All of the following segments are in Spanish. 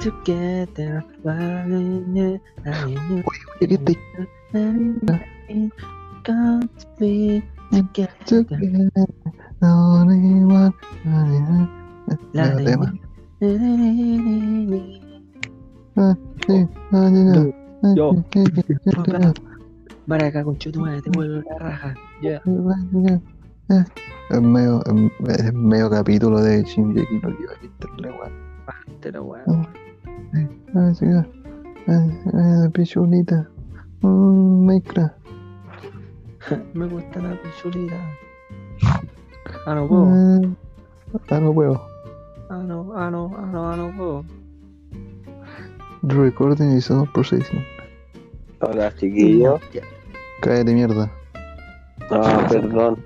together. Oye, Oye, ¿qué te Can't be together. Only one. La de- tema. Yo. Maraca, concho tu madre, te vuelvo la raja. Ya. Es medio, es medio capítulo de Shinji no Kyojin, lo Ah, sí, ah. Ah, ah, pichulita. Mm, Minecraft. Me gusta la pichulita. Ah, no puedo. Ah, ah, no puedo. Ah, no, ah, no, ah, no, ah, no puedo. Recording is not processing. Hola, chiquillos. Ya. Cállate mierda. Ah, perdón.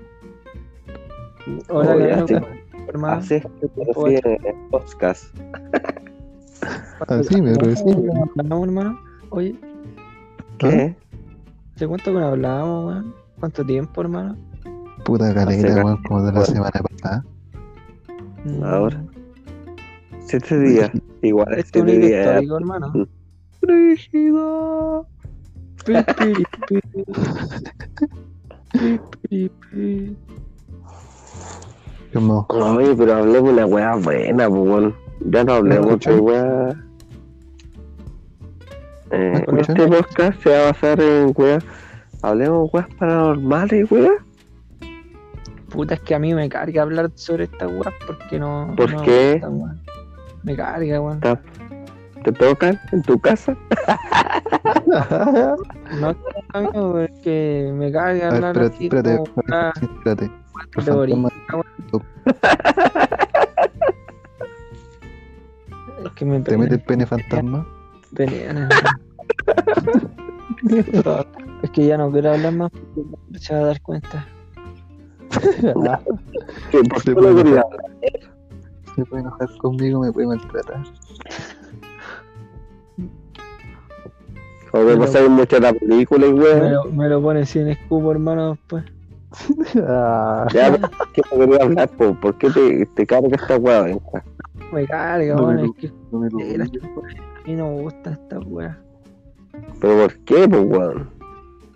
Hola, Oye, hermano. Así es que te el podcast. Así me. ¿Hablamos, hermano? Oye, ¿Qué? ¿hace cuánto que no hablábamos, weón? ¿Cuánto tiempo, hermano? Puta caleta, ca- weón, como de la semana pasada. Mm, Ahora. Siete días. Igual es Esto es un siete días. histórico, hermano. Mm. Brígido. Pi, pi, pi. Pi, pi, pi. Como, Oye, pero hablemos de una weá buena, pues bueno. Ya no hablemos de weá. Eh, escuchan? este podcast se va a basar en weá. Hablemos de weas paranormales, weá. Puta, es que a mí me carga hablar sobre esta weá porque no. ¿Por no me qué? Me carga, weón. ¿Te tocan en tu casa? No, amigo, porque me carga a ver, hablar espérate, así espérate, como weá espérate, espérate. El Es que me te mete el pene fantasma. Pelean, Es que ya no quiero hablar más porque se va a dar cuenta. ¿Qué, ¿Por Se puede enojar. Se puede enojar conmigo, me puede maltratar. O me pasáis mucho la película y Me weá. lo, me lo pone sin escupo, hermano, después. Ah, Ya, pero ¿por qué no quería hablar? po? ¿Por qué te, te carga esta weá? Me carga, No weón. Es que no me a mí no me gusta esta weá. ¿Pero por qué, pues weón?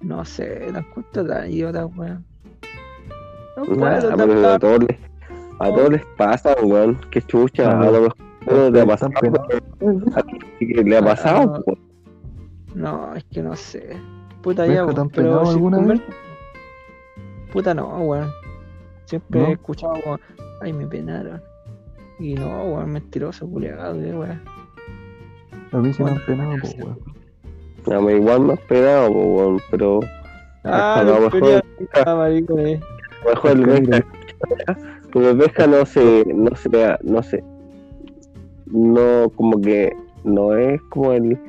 No sé, la encuentro tan idiota, weón. No Nah, puedo pero a todos les, a todos les pasa, weón. Qué chucha, No, a lo mejor no te ha pasado. Que le ha pasado, Ah, weón. No, es que no sé. Puta ¿Ves ya, weón, te han pero penado si alguna conver- Puta no, weón. Siempre ¿No? he escuchado como, ay, me penaron. Y no, weón, mentiroso, culiado, weón. A mí se me han penado, pues, weón. A mí igual me has pegado, pues, weón. Pero Ah, a lo no, mejor, quería, ah, marico, eh. a lo mejor el como el no se, no se, no se, no, como que no es como el,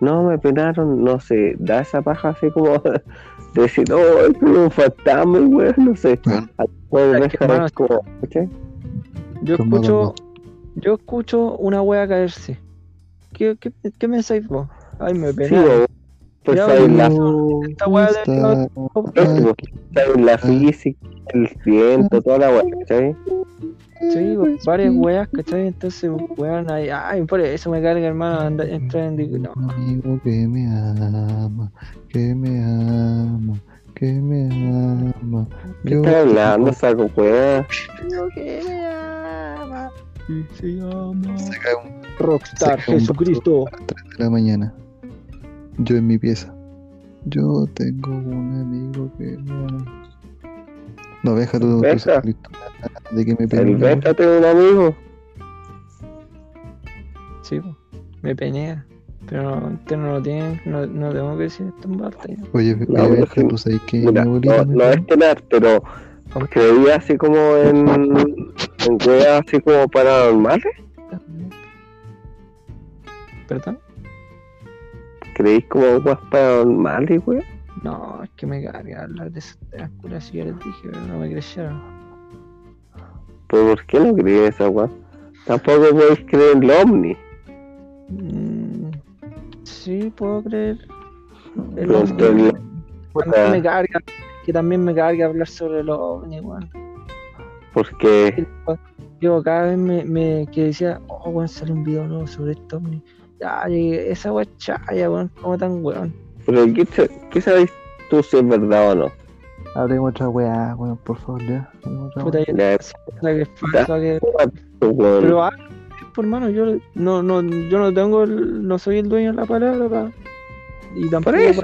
no me penaron, no sé, da esa paja así como de decir, oh, es como un fantasma, weón, no sé. Weón. A lo mejor el Es que, Benja hermano, es como, ¿cachai? Yo escucho, yo escucho una wea caerse. ¿Qué, qué, qué pensáis vos? Ay, me Sí, penaron. weón. Pues la, Esta weá de- Está- hay la física, el viento, toda la weá, ¿cachai? Sí, weón, varias weas, ¿cachai? Entonces, weón, ay, ay, por eso me carga, hermano, andar, entrar en... No, amigo que me ama, que me ama, que me ama. ¿Qué Yo estás hablando, saco weá? Digo que me ama y se llama Se cae un Rockstar cae un Jesucristo. a las 3 de la mañana. Yo en mi pieza. Yo tengo un amigo que me ama. No, deja la historia de que me tiene un amigo. Sí, me penea. Pero no, usted no lo tiene, no, no tengo que decir esto en ya. Oye, No, oye, pero Benja, es que- Mira, no, no es tener, pero creía así como en, en weas así como paranormales. ¿Perdón? ¿Creéis como weas paranormales, weá? No, es que me carga hablar de esas de las curas, si yo les dije, pero no me creyeron. ¿Pero por qué no creéis esa wea? Tampoco podéis creer en el ovni. Mm, sí, puedo creer. El me carga, que también me carga hablar sobre los ovnis, weón. Porque, yo cada vez me, me que decía, oh, weón, sale un video nuevo sobre esto, ovni. Esa weá es chaya, weón, como tan weón. Pero ¿qué, qué sabes tú si es verdad o no? Hablemos otra weá, weón, por favor, ya. Hablemos otra Puta, Ya, que es que... Pero ah, por hermano, yo no, no, yo no tengo el- no soy el dueño de la palabra pa- y tampoco Por eso,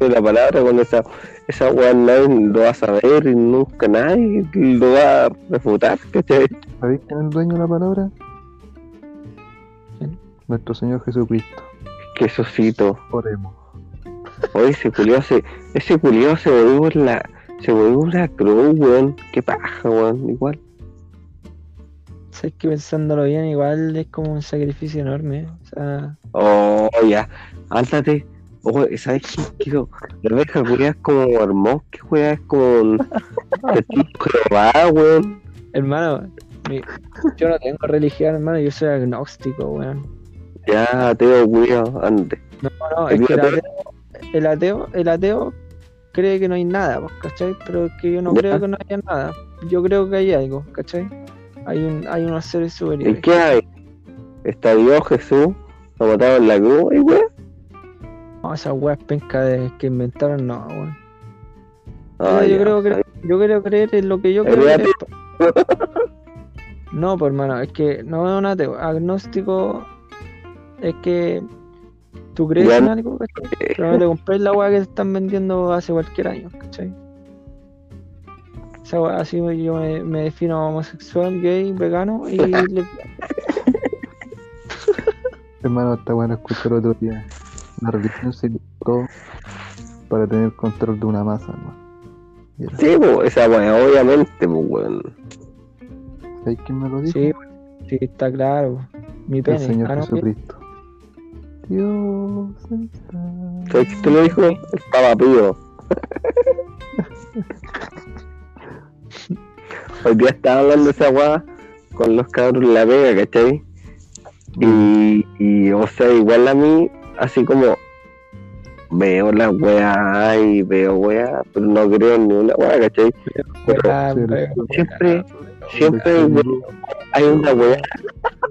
de la palabra con esa, esa weá nadie lo va a saber y nunca nadie lo va a refutar, ¿cachai? ¿Sabéis quién es el dueño de la palabra? ¿Quién? Nuestro Señor Jesucristo. Que Sosito. Oremos. Oye, ese culiao se, ese culiao se volvió la, se volvió la cruz, weón. Qué paja, weón, igual. Sabes que pensándolo bien, igual es como un sacrificio enorme. O sea, Oh, ya, ándate. Oh, ¿sabes qué? Quiero, la oveja es como mormón, que weá es como weón. hermano, mi- yo no tengo religión, hermano, yo soy agnóstico, weón. Ya, Teo, culiao, ándate. No, no, es que el ateo, el ateo, el ateo cree que no hay nada, pues, ¿cachai? Pero es que yo no Ya. creo que no haya nada. Yo creo que hay algo, ¿cachai? Hay un, hay unos seres ¿Y superiores. qué hay? Está Dios, Jesús, lo mataron en la cruz, y weón. No, esas weas pencas de- que inventaron, no, weón. Ah, yo, ya. creo que, yo creo creer en lo que yo creo. No, pues hermano, es que no es un ateo. Agnóstico es que tú crees Ya en algo, ¿cachai? Pero no te compres la weá que te están vendiendo hace cualquier año, ¿cachai? Esa weá así yo me, me defino homosexual, gay, vegano y le- Hermano, está bueno escuchar otro día. La religión se inventó para tener control de una masa, era- Sí, pues, esa weá, obviamente, pues, weón. ¿Sabéis quién me lo dijo? sí, sí, está claro. Mi El pene. Señor Ah, no, Jesucristo. Dios está. ¿Sabes quién te lo dijo? El Papa Pío. Hoy día estaba hablando de esa weá con los cabros en la vega, ¿cachai? Y, y, o sea, igual a mí, así como veo la weá y veo weá, pero no creo en ni una weá, ¿cachai? siempre-. Siempre hay una weá,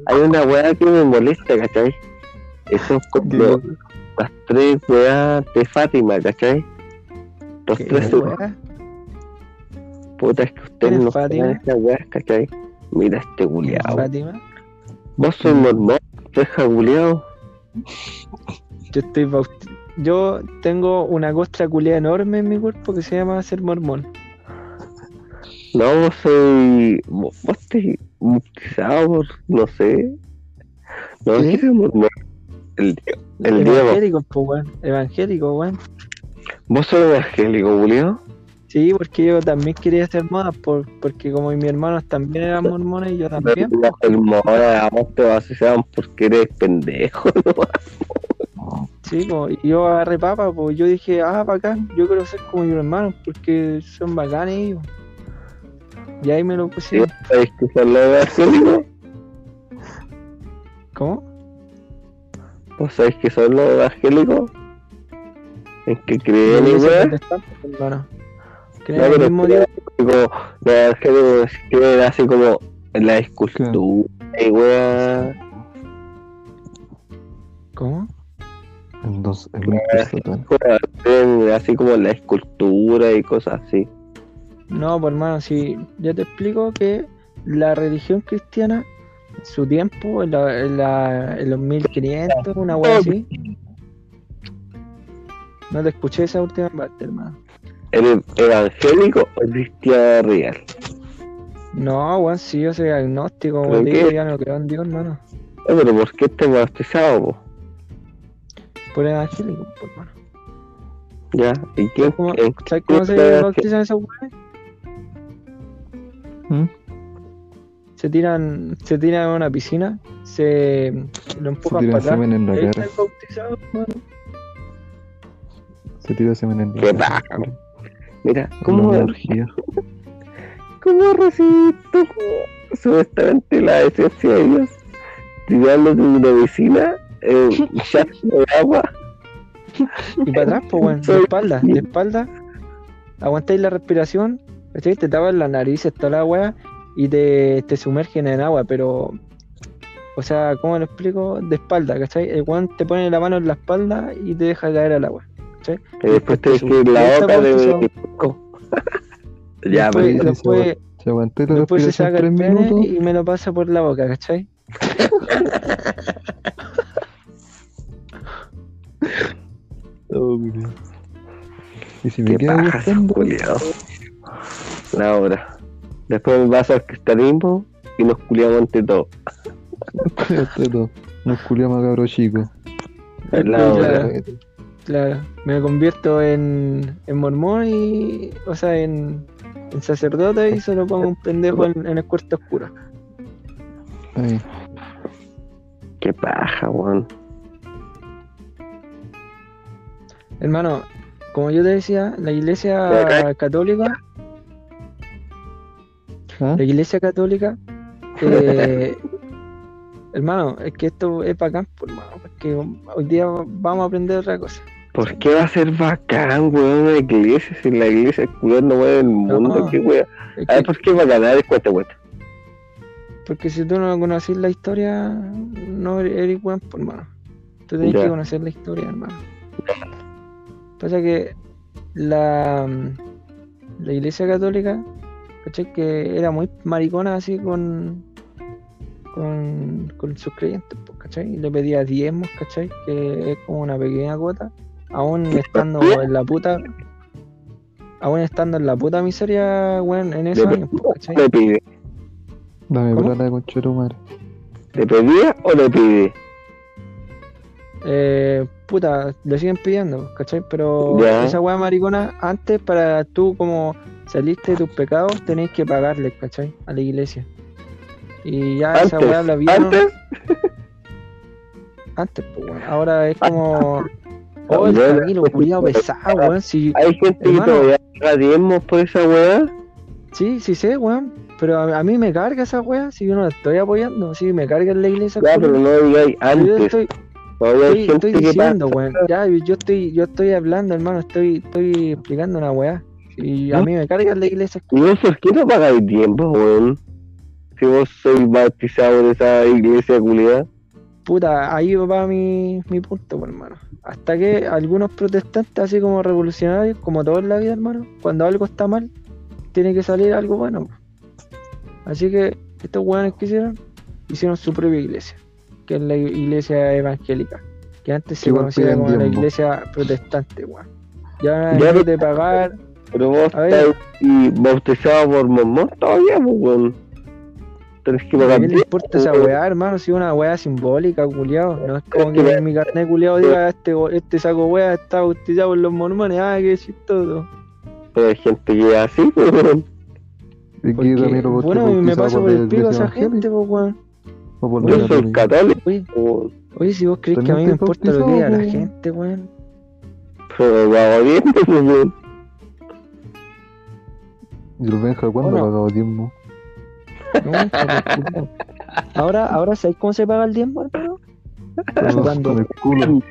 hay una weá que me molesta, ¿cachai? Eso es como las tres weas de Fátima, ¿cachai? Los ¿Qué tres weá? putas que ¿Quién ustedes es no saben estas weas, ¿cachai? Mira este culiao. Fátima. Vos sos mormón, deja culiao. Yo estoy Yo tengo una costra culia enorme en mi cuerpo que se llama ser mormón. No, vos soy. Vos, vos te bautizado no sé. No, ¿Qué? ¿qué es mormón? El, el. Evangélico, pues, weón. Evangélico, weón. Vos sos evangélico, culiao. Sí, porque yo también quería ser moda, por, porque como mis hermanos también eran mormones y yo también. Las hermanas, a vos te bautizaban porque eres pendejo, ¿no? Sí, pues, yo agarré papa, pues yo dije, ah, bacán, yo quiero ser como mis hermanos porque son bacanes ellos. Y ahí me lo pusieron. ¿Sabes que son los evangélicos? ¿Cómo? ¿Vos sabés que son los evangélicos? En que creen y Yo soy weá. Creen No, el pero mismo como la escultura y weá. ¿Cómo? Entonces, así como la escultura y cosas así. No, pues hermano, si yo te explico que la religión cristiana, en su tiempo, en, la- en la- en los 1500, una wea así. No te escuché esa última parte, hermano. ¿Eres evangélico o cristiano real? No, weón, si yo soy agnóstico, ¿Pero weón, te qué? digo, ya no creo en Dios, hermano. No, pero ¿por qué estás bautizado, po? Por evangélico, pues, hermano. Ya, ¿y quién? ¿Cómo- en- ¿Sabes cómo se bautizan esos weones? ¿Mm? Se tiran, se tiran a una piscina, se lo Se empujan tira para atrás. semen en la cara. hermano. Se tira semen en la Qué cara. paja. Mira, ¿cómo, cómo recibiste supuestamente la esencia de Dios tirándote de una un charco de agua? Y para atrás, pues, weón, de espalda, de espalda. Aguantáis la respiración, ¿cachai? Te tapas la nariz, está la weá, y te, te sumergen en agua, pero. O sea, ¿cómo lo explico? De espalda, ¿cachai? El weón te pone la mano en la espalda y te deja caer al agua. ¿Cachai? Y después te que la boca de. ya, después, después, Se la después se saca el pene y me lo pasa por la boca, ¿cachai? Oh. Y si me Qué queda paja, gustando, culiao. La hora. Después me paso al cristianismo y nos culiamos entre todos. Esto todo. Nos culiamos a cabro chico. La hora. Claro, me convierto en, en mormón y. O sea, en, en sacerdote y solo pongo un pendejo en, en el cuarto oscuro. Ahí. Qué paja, weón. Hermano, como yo te decía, la iglesia católica, ¿Ah? la iglesia católica, eh, hermano, es que esto es bacán, pues, hermano, porque hoy día vamos a aprender otra cosa. ¿Por qué va a ser bacán, weón, una iglesia? Si la iglesia es no mueve el mundo, No. qué weón. Es A ver, ¿por qué es bacán? A ver, cuenta, cuenta. porque si tú no conoces la historia, no eres eres pues, hermano. Tú tienes Ya. que conocer la historia, hermano. Pasa que la, la iglesia católica, ¿cachai? Que era muy maricona así con, con, con sus creyentes, pues, ¿cachai? Y le pedía diezmos, ¿cachai? Que es como una pequeña cuota, aún estando en la puta, aún estando en la puta miseria, weón, en esos Le- años, ¿cachai? ¿Le pide? Dame ¿Cómo? plata con Chetumare. ¿Le pedía o le pide? eh, puta, le siguen pidiendo, ¿cachai? Pero Ya. esa weá maricona, antes para tú como saliste de tus pecados, tenéis que pagarle, ¿cachai? A la iglesia. Y ya esa weá la vieron antes, antes, pues weón. Ahora es como. Oh, el pues, culiado pesado, weón. Si, hay gente que Hermano. todavía paga diezmos por esa weá. sí, sí sé, weón. Pero a, a mí me carga esa weá, si yo no la estoy apoyando, si me carga en la iglesia. Ya, pero no digáis Yo antes. estoy, hay estoy, estoy que diciendo, weón. Ya, yo estoy, yo estoy hablando, hermano, estoy, estoy explicando una weá. Y a mí me carga la iglesia. ¿Y vos por qué no pagáis tiempo, weón? Si vos sois bautizado en esa iglesia culiada. Puta, ahí va mi, mi punto, pues, hermano. Hasta que algunos protestantes, así como revolucionarios, como todo en la vida, hermano, cuando algo está mal, tiene que salir algo bueno. Así que estos weones que hicieron, hicieron su propia iglesia, que es la iglesia evangélica, que antes se conocía como la iglesia protestante, weón. Ya Ya, de pagar, Pero vos estáis y bautizado por mormón todavía, pues, weón. Tenés que ¿a pagar qué le diezmo, importa esa weá, hermano? Si es una weá simbólica, culiao. No es como Es que en mi carnet culiao diga este, este saco weá está bautizado por los mormones. Ah, qué chistoso. Pero hay gente que es así, weón. Porque, bueno, me paso por el pico a esa gente, pues, weón. Yo soy católico, Oye, oye, si vos crees que a mí me importa lo que diga la gente, weón. pero diezmo, pues, weón. ¿Y el Benja cuándo pagado diezmo? No, ahora, ahora, ¿sabes cómo se paga el diezmo, hermano? Con el culo.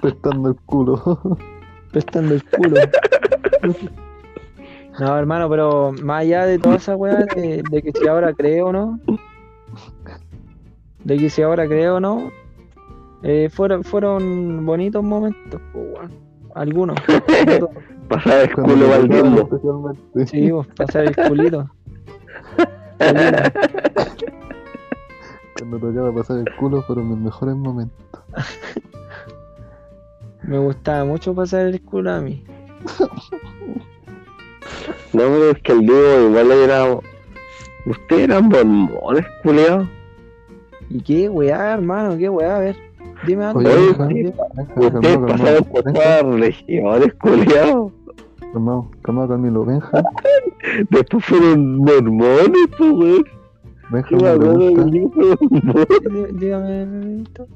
Prestando el culo. prestando el culo. No, hermano, pero más allá de toda esa weá, de, de que si ahora creo o no, de que si ahora creo o no, eh, fueron, fueron bonitos momentos, pues, weón. Algunos. Pasar el Cuando culo diezmo. especialmente. Sí, pues, pasar el culito. Cuando tocaba pasar el culo fueron mis mejores momentos. Me gustaba mucho pasar el culo a mí. No, pero es que el Diego igual era. Ustedes eran mormones, culiao. ¿Y qué weá, hermano? ¿Qué weá? A ver, dime algo. Oye, Ustedes pasaron por todas las religiones, culiao. Calmado, calmado, Camilo. Benja, Después fueron mormones, pues, weón. Benja, el. Dí- Dígame, Benito.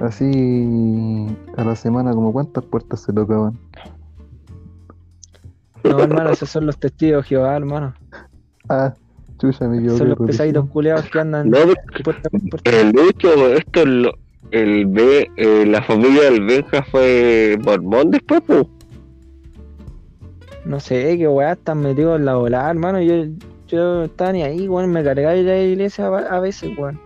Así a la semana, como cuántas puertas se tocaban. No, hermano, esos son los testigos de Jehová, hermano. Ah, chucha, me equivoqué. Son los pesaditos culeados que andan No, puerta puerta. el hecho, esto, lo- el B, eh, la familia del Benja fue mormón después, pues. No sé, qué weá están metidos en la volada, hermano. Yo, yo estaba ni ahí, weón, me cargaba ir a la iglesia a, a veces, weón.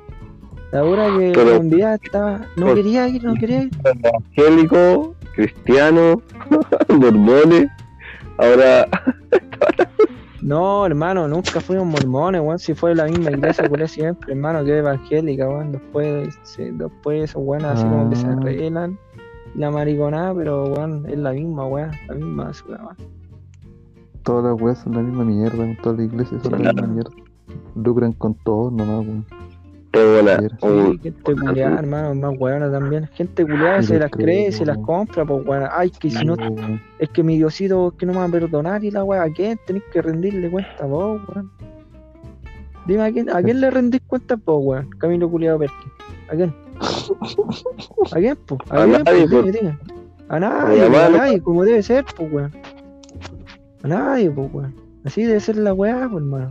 La hora que Pero- un día estaba, no Pero- quería ir, no quería ir. Evangélico, cristiano, mormones. Ahora, No, hermano, nunca fuimos mormones, weón, si fue la misma iglesia, culé siempre, hermano, que evangélica, weón. Después, se- después esos weones así como que se Ah. arreglan la mariconada, pero weón, es la misma, weón, la misma weón. Todas las weas son la misma mierda, todas las iglesias son la misma mierda. Lucran con todos nomás, weón. un- gente culiada, hermano, más weona también. Gente culiada se las cree, se las compra, pues weón. Ay, que si no, es que mi Diosito es que no me va a perdonar y la weá, ¿a quién tenés que rendirle cuenta vos, weón? Dime a quién, ¿a quién le rendís cuenta vos, weón? Camilo culiado Perkin. ¿A quién? ¿A quién, po? ¿A, A quién, nadie, po? Dime, pues. dime. A nadie, a nadie, como debe ser, pues weón. A nadie, pues weón. Así debe ser la weá, pues hermano.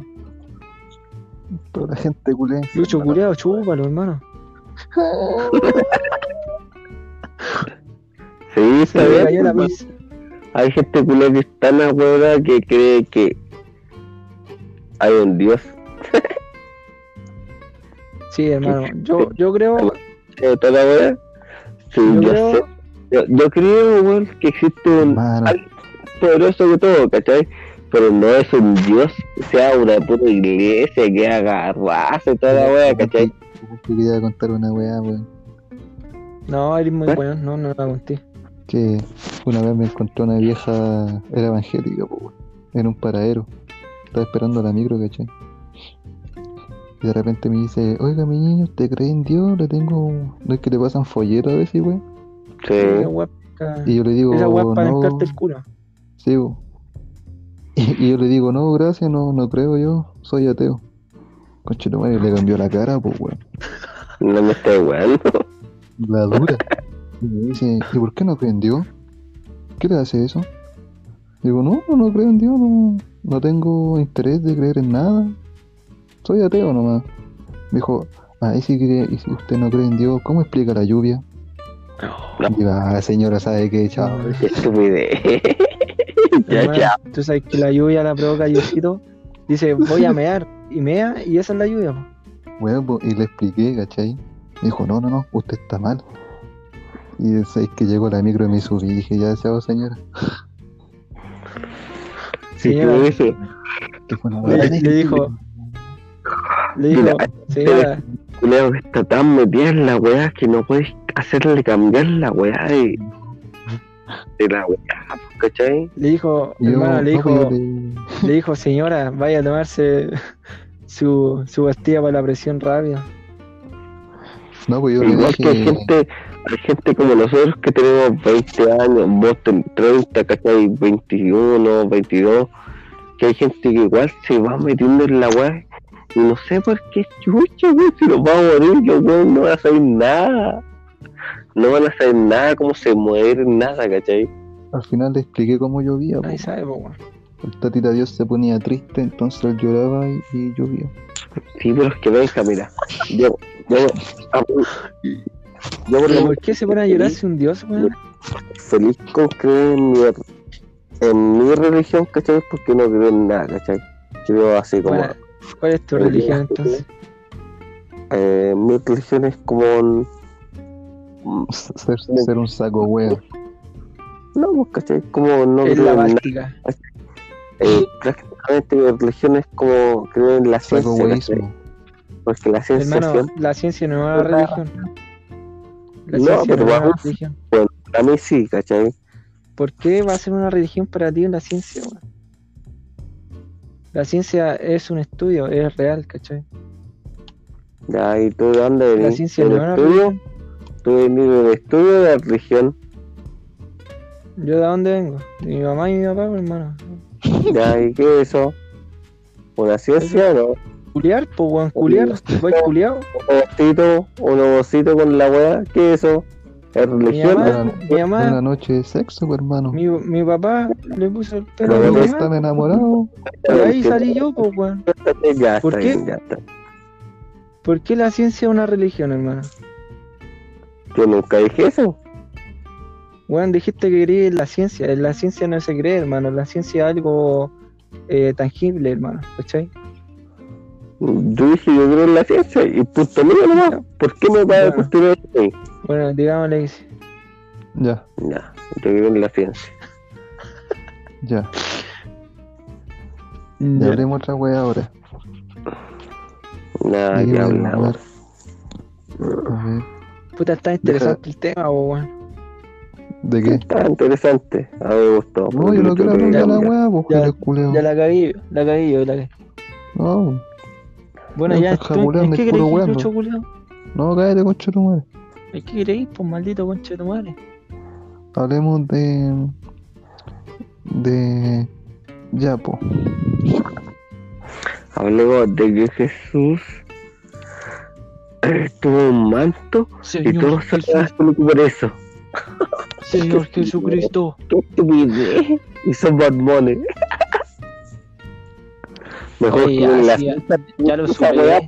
Toda la gente culé. Lucho culiado, chúpalo, hermano. Sí, Se está bien. la. Hay gente culé que es tan ahueonada que cree que hay un Dios. Sí, hermano. Yo, yo creo, ¿Eh, ¿Toda la wea? Sí, yo yo, creo, sé. Yo, yo creo, weón, que existe un Hermano, poderoso que todo, ¿cachai? Pero no es un Dios, sea una puta iglesia que haga raza y toda la wea, ¿cachai? Te quería contar una weá, weón. No, eres muy ¿Eh? bueno, no, no la conté. Que una vez me encontré una vieja, era evangélica, weón, en un paradero. Estaba esperando la micro, ¿cachai? Y de repente me dice, oiga, mi niño, ¿usted cree en Dios? Le tengo. ¿No es que le pasan folletos a veces, weón? Sí. Y yo le digo, esa es para no. el culo. Sí, bo. Y, y yo le digo, no, gracias, no, no creo yo, soy ateo. Conche tu madre, le cambió la cara, pues, weón. No me estoy weando. La dura. Y me dice, ¿y por qué no cree en Dios? ¿Qué le hace eso? Digo, no, no creo en Dios, no, no tengo interés de creer en nada. Soy ateo nomás. Me dijo, ah, y si, cree- y si usted no cree en Dios, ¿cómo explica la lluvia? No. Y ah, señora, ¿sabe qué? Chao. Qué estupidez. ya, ya. Tú sabes que la lluvia la provoca Diosito. Dice, voy a mear. Y mea, y esa es la lluvia. Weón, po, y le expliqué, ¿cachai? Me dijo, no, no, no, usted está mal. Y es que llegó la micro y me subí y dije, ya, chao, señora. Dices, Que fue Le, le dijo, le dijo, Mira, señora, culeo que está tan metida en la weá que no puedes hacerle cambiar la weá de, de la weá, pues, ¿cachai? le dijo, yo, hermano, le dijo, yo le- dijo, señora, vaya a tomarse su, su pastilla para la presión rápida. No, pues yo le Igual que hay gente, hay gente como nosotros que tenemos 20 años, vos ten 30, ¿cachai? 21, 22, que hay gente que igual se va metiendo en la weá y no sé por qué chucha, weón, si los va a morir, los weón no van a saber nada. No van a saber nada, cómo se mueren, nada, ¿cachai? al final le expliqué cómo llovía. Po. sabe, po. El tatita Dios se ponía triste, entonces él lloraba y, y llovía. Sí, pero es que venga, mira, yo, yo, a- yo por lo Pero menos ¿Por qué se pone a llorar si un dios, weón? feliz con creer en mi, en mi religión, ¿cachai? Porque no creo en nada, ¿cachai? Creo así como... Bueno, ¿Cuál es tu religión entonces? eh, mi religión es como... Ser, ser un saco huevo. No, pues, ¿cachai? Como no Es creo la bástica. Eh, prácticamente mi religión es como creer en la Saco ciencia. Porque la ciencia Hermano, la ciencia no es una religión. La No, ciencia pero no es una vamos. religión. para mí sí, ¿cachai? ¿Por qué va a ser una religión para ti la ciencia? La ciencia es un estudio, es real, ¿cachai? Ya, ¿y tú de dónde La ciencia ¿De no es una estudio? religión. ¿Tú venís de estudio de la religión? ¿Yo de dónde vengo? De mi mamá y mi papá, pues, hermano. Ya, ¿y qué es eso? ¿Una ciencia no? Culiar, pues, weón, culiar. ¿Vais culiado? un ovocito, un ovocito con la weá, ¿qué es eso? ¿Es Mi religión? mamá, mi mamá, Una noche de sexo, pues, hermano. mi, mi papá le puso el pelo Pero a mi mamá. Están enamorados. Ahí salí yo, pues, weón. Ya ¿Por qué? bien, ya está. ¿Por qué la ciencia es una religión, hermano? Yo nunca dije eso. Weón, dijiste que creí en la ciencia. En la ciencia no se cree, hermano. La ciencia es algo eh, tangible, hermano. ¿Cachai? Yo dije, yo creo en la ciencia y punto mío nomás. ¿Por qué me va a Bueno. cuestionar? Bueno, digámosle que sí. Ya, Ya, yo creo en la ciencia. ya. Ya Ya. hablemos otra wea ahora. Nada ¿De qué que podemos hablamos. A ver, Puta, está interesante el tema, weón. ¿de qué? Está interesante. A mí me gustó. No, yo no quiero hablar de la wea, pues, Ya, culeo. La cagué, la cagué yo, la cagué. No, Bueno, No, ya, estás ¿tú- jabuleando ¿en qué y puro queréis, weando. Lucho, culiao? no, cállate, concha tu madre. ¿En qué queréis, pues maldito concha de tu madre? Hablemos de. de. Ya, po. Hablemos de que Jesús tuvo un manto y Señor todos Jesús, sacaban por eso. Señor Jesucristo. Y son mormones. Mejor Oye, que en la ya, sí, ya- ciencia, ya lo superé.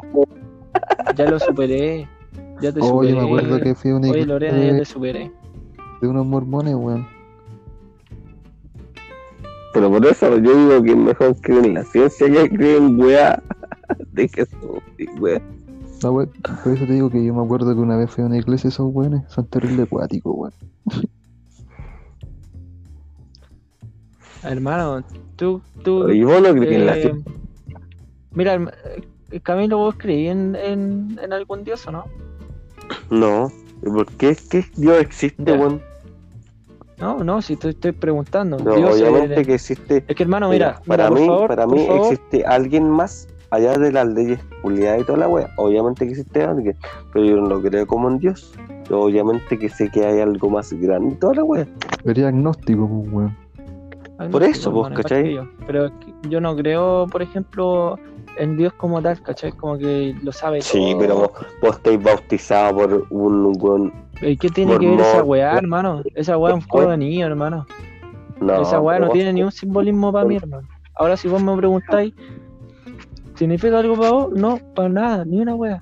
Ya lo superé. Ya te Oye, superé. me acuerdo que fui a una Oye, Lorena, ya de, te superé. de unos mormones, weón. Pero por eso yo digo que es mejor creer en la ciencia que creer en weá de Jesús y weá. No, weón, por eso te digo que yo me acuerdo que una vez fui a una iglesia esos weones, son terribles acuáticos, weón. Hermano, tú, tú. Y vos no crees en la eh, ciencia. mira, eh, Camilo, vos creí en, en, en algún dios o no? No. ¿Y ¿Por qué, qué Dios existe, weón? No, no, si te estoy preguntando. No, Dios, obviamente eh, que existe. Es que hermano, Mira, mira, para mira, mí, favor, para mí favor, existe alguien más allá de las leyes culiadas y toda la wea. Obviamente que existe alguien, pero yo no creo como un dios. Yo obviamente que sé que hay algo más grande y toda la wea. Sería agnóstico, pues, weón. Por eso, vos, igual ¿cachai? que yo. Pero es que yo no creo, por ejemplo, en Dios como tal, ¿cachai? Como que lo sabe Sí, todo. pero vos, vos estáis bautizado por un weón. ¿Y qué tiene que ver esa weá, hermano? Esa weá es un juego de niño, hermano. No, esa weá no tiene ni un simbolismo para mí, hermano. Ahora, si vos me preguntáis, ¿significa algo para vos? No, para nada, ni una weá.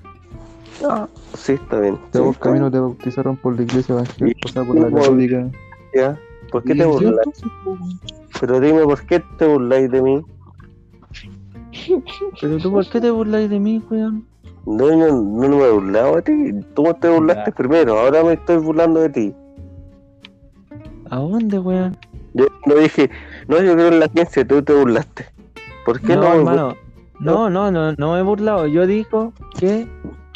No, sí, está bien. Ya Sí, vos. Camino, te bautizaron por la iglesia evangélica, o sea, por la católica. Ya. ¿Por qué ¿Y te burlas? Pero dime, ¿por qué te burláis de mí? Pero tú, ¿por qué te burláis de mí, weón? No, yo no me he burlado de ti. Tú te burlaste Ya. primero, ahora me estoy burlando de ti. ¿A dónde, weón? Yo no dije, no, yo creo en la ciencia, tú te burlaste. ¿Por qué No, no? me hermano. No, no, no, no me he burlado. Yo digo que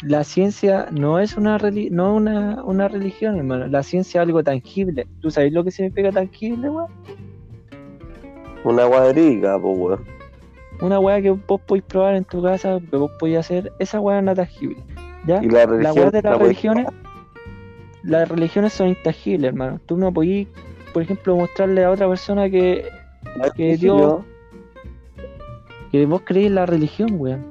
la ciencia no es una reli- no una, una religión, hermano. La ciencia es algo tangible. ¿Tú sabes lo que significa tangible, weón? Una guadriga, pues, weón. Una weá que vos podéis probar en tu casa, que vos podéis hacer, esa weá no es tangible. ¿Ya? Y la La religión. weá de las la religiones, las religiones son intangibles, hermano. Tú no podís, por ejemplo, mostrarle a otra persona que, que Dios-. Que vos creís en la religión, weón.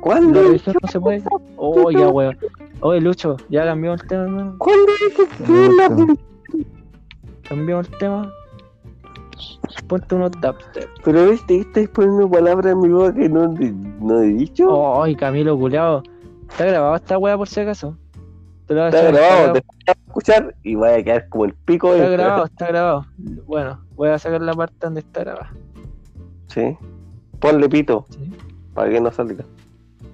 ¿Cuándo? La religión no se puede. Oh, ya, weón. Oye, Lucho, ya cambió el tema, hermano. ¿Cuándo Ya, que la religión? Cambió el tema. Ponte unos dubstep. Pero viste, estás poniendo palabras en mi boca que no, no he dicho. Oh, ay, Camilo, culiao. ¿Está grabado esta weá por si acaso? Te lo Está grabado, te voy a escuchar y vaya a quedar como el pico Está grabado, está grabado. Bueno, voy a sacar la parte donde está grabado. Sí. Ponle pito, ¿sí? para que no salga.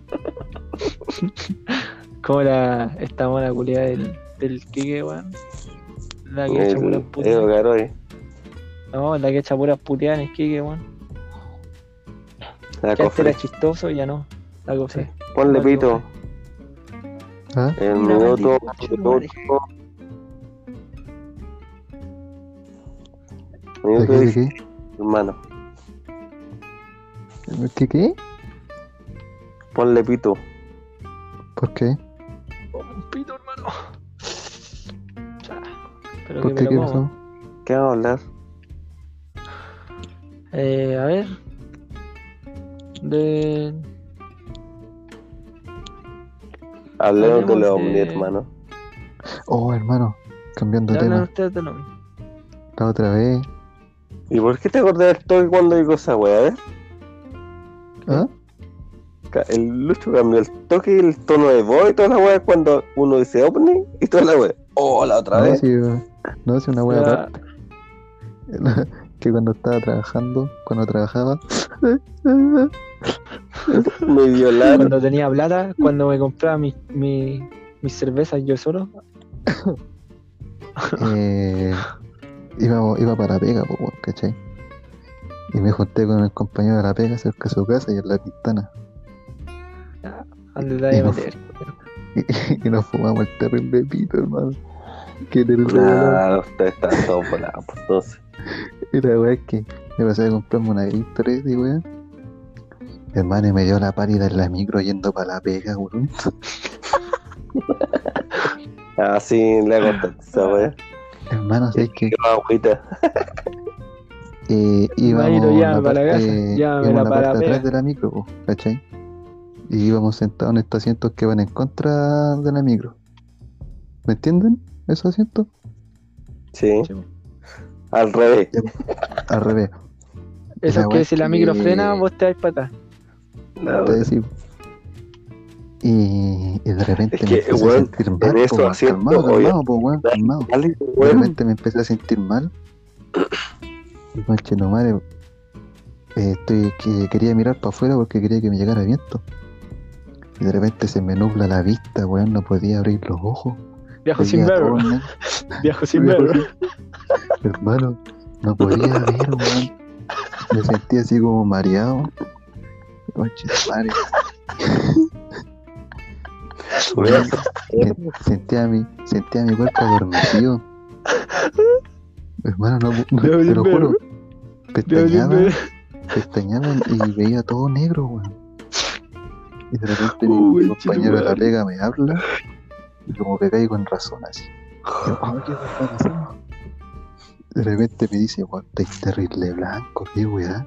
Como la, esta mona culiada del, del Kike, weón. La que echa puras puteadas. No, la que echa puras puteadas en el Kike, weón. la Que antes cofre. era chistoso, ya no. La cosa. Ponle la pito. cofre. ¿Ah? El minuto, minuto, ¿De minuto qué? ¿De 16, qué? hermano. ¿Qué qué? Ponle pito. ¿Por qué? Oh, un pito, hermano. Ya, Pero ¿Por que qué? ¿Qué pasó? ¿Qué vamos a hablar? Eh, a ver. De. Hablemos de los de- ovni, hermano. Oh, hermano, cambiando de tema. ustedes de lo mismo. La otra vez. ¿Y por qué te acordás del toque cuando digo esa weá? A ver, ¿Ah? Ca- el Lucho cambió el toque y el tono de voz y toda la weá cuando uno dice ovni y toda la weá. Oh, la otra No, vez. no, si una wea aparte. Que cuando estaba trabajando, cuando trabajaba, Me violaron. Cuando tenía plata, cuando me compraba mi, mi- mis cervezas yo solo. eh, iba, iba para pues, weón, ¿cachai? Y me junté con el compañero de la pega cerca de su casa y en la pintana. ¿Dónde te vayas a Y no meter? Y, nos fumamos el terrible pito, hermano. Qué terrible. Claro, ustedes están todos volados, entonces. Y la weá es que me pasé a comprarme una Gatorade, y weón. Hermano, y me dio la pálida en la micro yendo para la pega, weón. Así le contaste esa wea. Hermano, ¿sabes qué? Qué agüita. Eh, íbamos para la íbamos la parte atrás de la micro, po, ¿cachai? Y íbamos sentados en estos asientos que van en contra de la micro. ¿Me entienden? ¿Esos asientos? Sí, al revés. Al revés. Eso La que si la que- micro frena, vos te para atrás. No, Te. Y, y de repente Es me empecé a sentir mal, po, calmado, calmado, po, calmado. Dale, De repente me empecé a sentir mal. Y conche no madre, eh, estoy, que quería mirar para afuera porque quería que me llegara viento. Y de repente se me nubla la vista, weón, no podía abrir los ojos. Viajo sin ver, viajo sin ver. Hermano, no podía ver, weón. Me sentía así como mareado. Conche de madre. Weón, sen- sentía mi, sentía mi cuerpo adormecido. Hermano, no, te lo juro. Pestañaba, pestañaba y veía todo negro, weón. Y de repente mi compañero de la pega me habla y como que caigo en razón así. De repente me dice, weón, estáis terrible blanco, qué weá.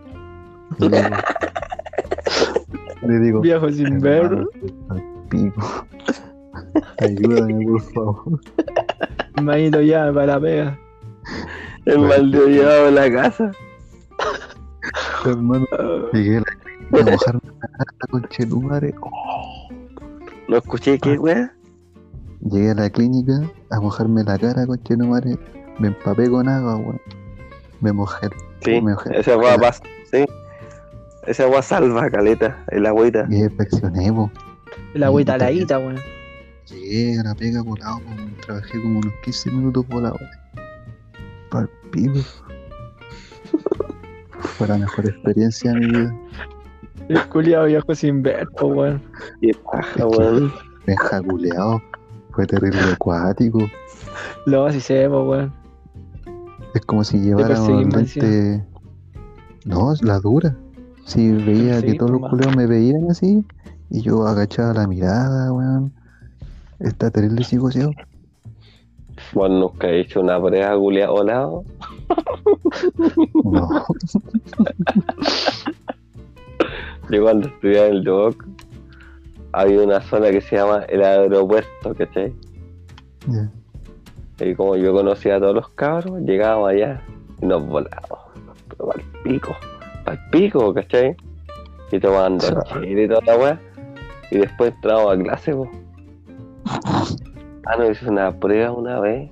Y le digo, le digo, Viajo sin ver. "Hermano, estoy al pico. Ayúdame, por favor. Manito ya para la pega. El maldito llevado a la casa. Hermano, Ah, llegué a la clínica a mojarme la cara con Chelumare. No escuché qué wea. Llegué a la clínica a mojarme la cara con Chetumare. Me empapé con agua, weón. Me mojé. Sí, me mojé. esa agua pasa. Sí. Esa agua salva, caleta, el agüita. Y po. La agüita ladita, weón. Llegué a la pega volado, weón. Trabajé como unos 15 minutos volado. Pal pico. Fue la mejor experiencia de mi vida. El culiado viajo sin ver, po, weón. Qué paja, weón. Me enjaculeado. Fue terrible acuático. Lo así se ve, po, weón. Es como si llevara lente. No, es la dura. Si veía Sí, que todos los culeos me veían así, y yo agachaba la mirada, weón. Está terrible psicoseado. Bueno, nunca he hecho una prueba culia volado. No. Yo cuando estudiaba en el Duoc, había una zona que se llama el aeropuerto, ¿cachai? Ya. Y como yo conocía a todos los cabros, llegábamos allá y nos volábamos. Pero al pico, al pico, ¿cachai? Y tomando chile y toda la weá. Y después entramos a clase, po. Ah, no, hice una prueba una vez.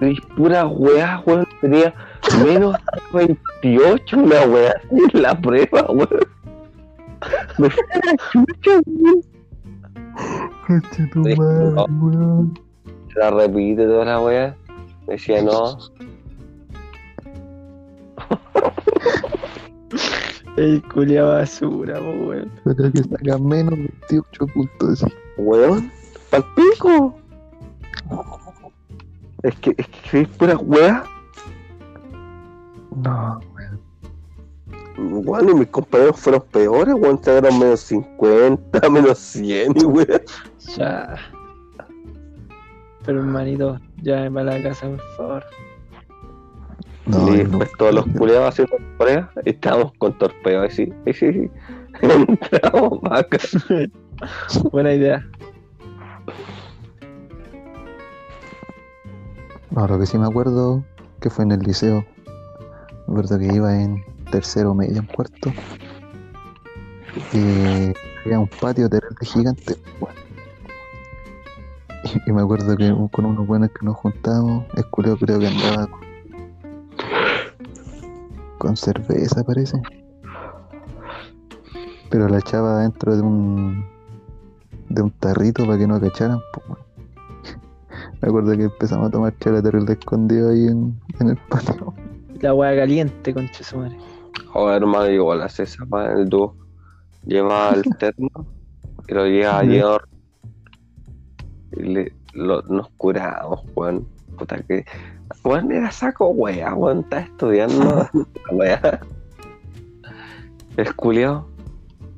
Y pura weá, weón. Tenía menos 28, una weá así en la prueba, weón. Me fui a la chucha, weón. Conche tu madre, weón. Se la repite toda la weá. Me decía, no, El culiado basura, weón. Pero que saca menos 28 puntos weón, pa'l pico. Es que, es que es pura weá. No, weón. Weón, y mis compañeros fueron peores, weón, sacaron menos 50, menos 100, y weón. Ya. Pero hermanito, ya para la casa, por favor. No, y no. después todos los culiados haciendo pruebas, y estábamos con torpeo, y sí, y sí, sí. Entramos vaca. Buena idea. Lo que sí me acuerdo que fue en el liceo. Me acuerdo que iba en tercero, medio, en cuarto. Y había un patio terrible gigante. bueno. Y, me acuerdo que con unos buenos que nos juntábamos, el culeo creo que andaba con, con cerveza, parece. Pero la echaba dentro de un de un tarrito para que no cacharan. po, weón. Me acuerdo que empezamos a tomar chela terrible escondido ahí en, en el patio. La hueá caliente, concha su madre. Joder, hermano, igual hace esa en el dúo. Lleva el termo y lo lleva Ya. lleno. Y le, lo, nos curamos, weón. Puta que. Weón, era saco wea, weón. Está estudiando la wea. El culiao.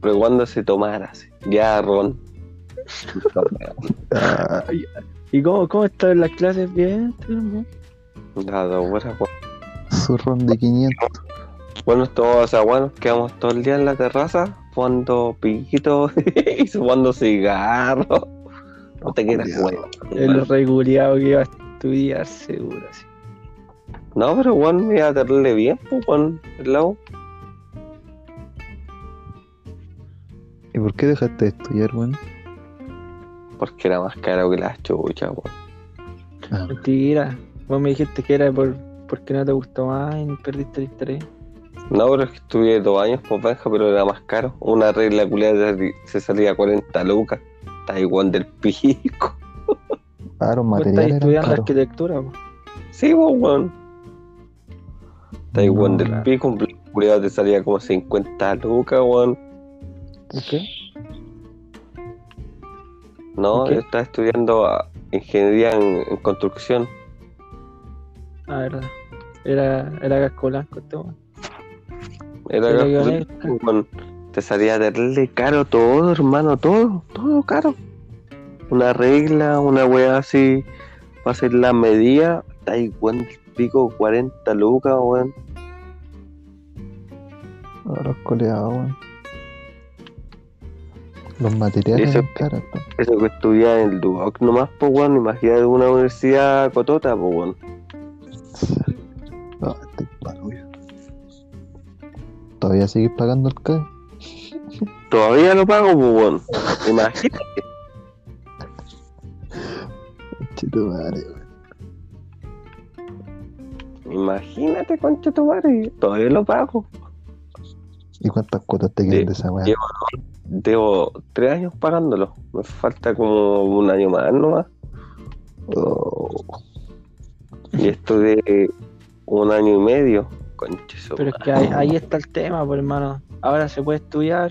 Pero cuando se tomara así. Ya, Ron. ¿Y cómo, cómo están las clases? Bien, dos horas, weón. su ron de 500. Bueno, todos, o sea, bueno, quedamos todo el día en la terraza fumando piquitos y fumando cigarros. No te quieras, weón. El reguleado que iba a estudiar, seguro. Sí. No, pero bueno, me iba a tenerle bien, pues, weón, el lado. ¿Y por qué dejaste de estudiar, weón? Porque era más caro que las chuchas, weón. Ah, Mentira. Vos me dijiste que era por, porque no te gustó más y perdiste el interés. No, pero es que estudié dos años por Benja, pero era más caro. Una regla culiada se salía a 40 lucas. Taiwán del pico. los Vos estás estudiando arquitectura, po. Sí, pues, weón. Taiwán No, del claro. pico, un culiado te salía como 50 lucas, weón. ¿Por qué? No, ¿Ok? yo estaba estudiando ah, ingeniería en, en construcción. Ah, verdad. Era, era casco blanco este. Era Era gas- guionista. weón, te salía terrible caro todo, hermano, todo, todo caro. Una regla, una weá así, para hacer la medida, está igual del pico 40 lucas, weón. Ah, los coleados, weón. Los materiales Eso- caros. Eso que estudiaba en el Duoc nomás, pues weón, imagínate una universidad cotota, pues weón. Estoy palo, weón. ¿Todavía sigues pagando el CAE? Todavía lo pago, pues weón. Imagínate. Chito madre, weón. Imagínate, concha tu madre, todavía lo pago. ¿Y cuántas cuotas te quedan de esa weá? llevo- Debo tres años pagándolo. Me falta como un año más nomás. Oh, Y estudié un año y medio. Concha su Pero es que ahí, ahí está el tema, pues hermano. Ahora se puede estudiar,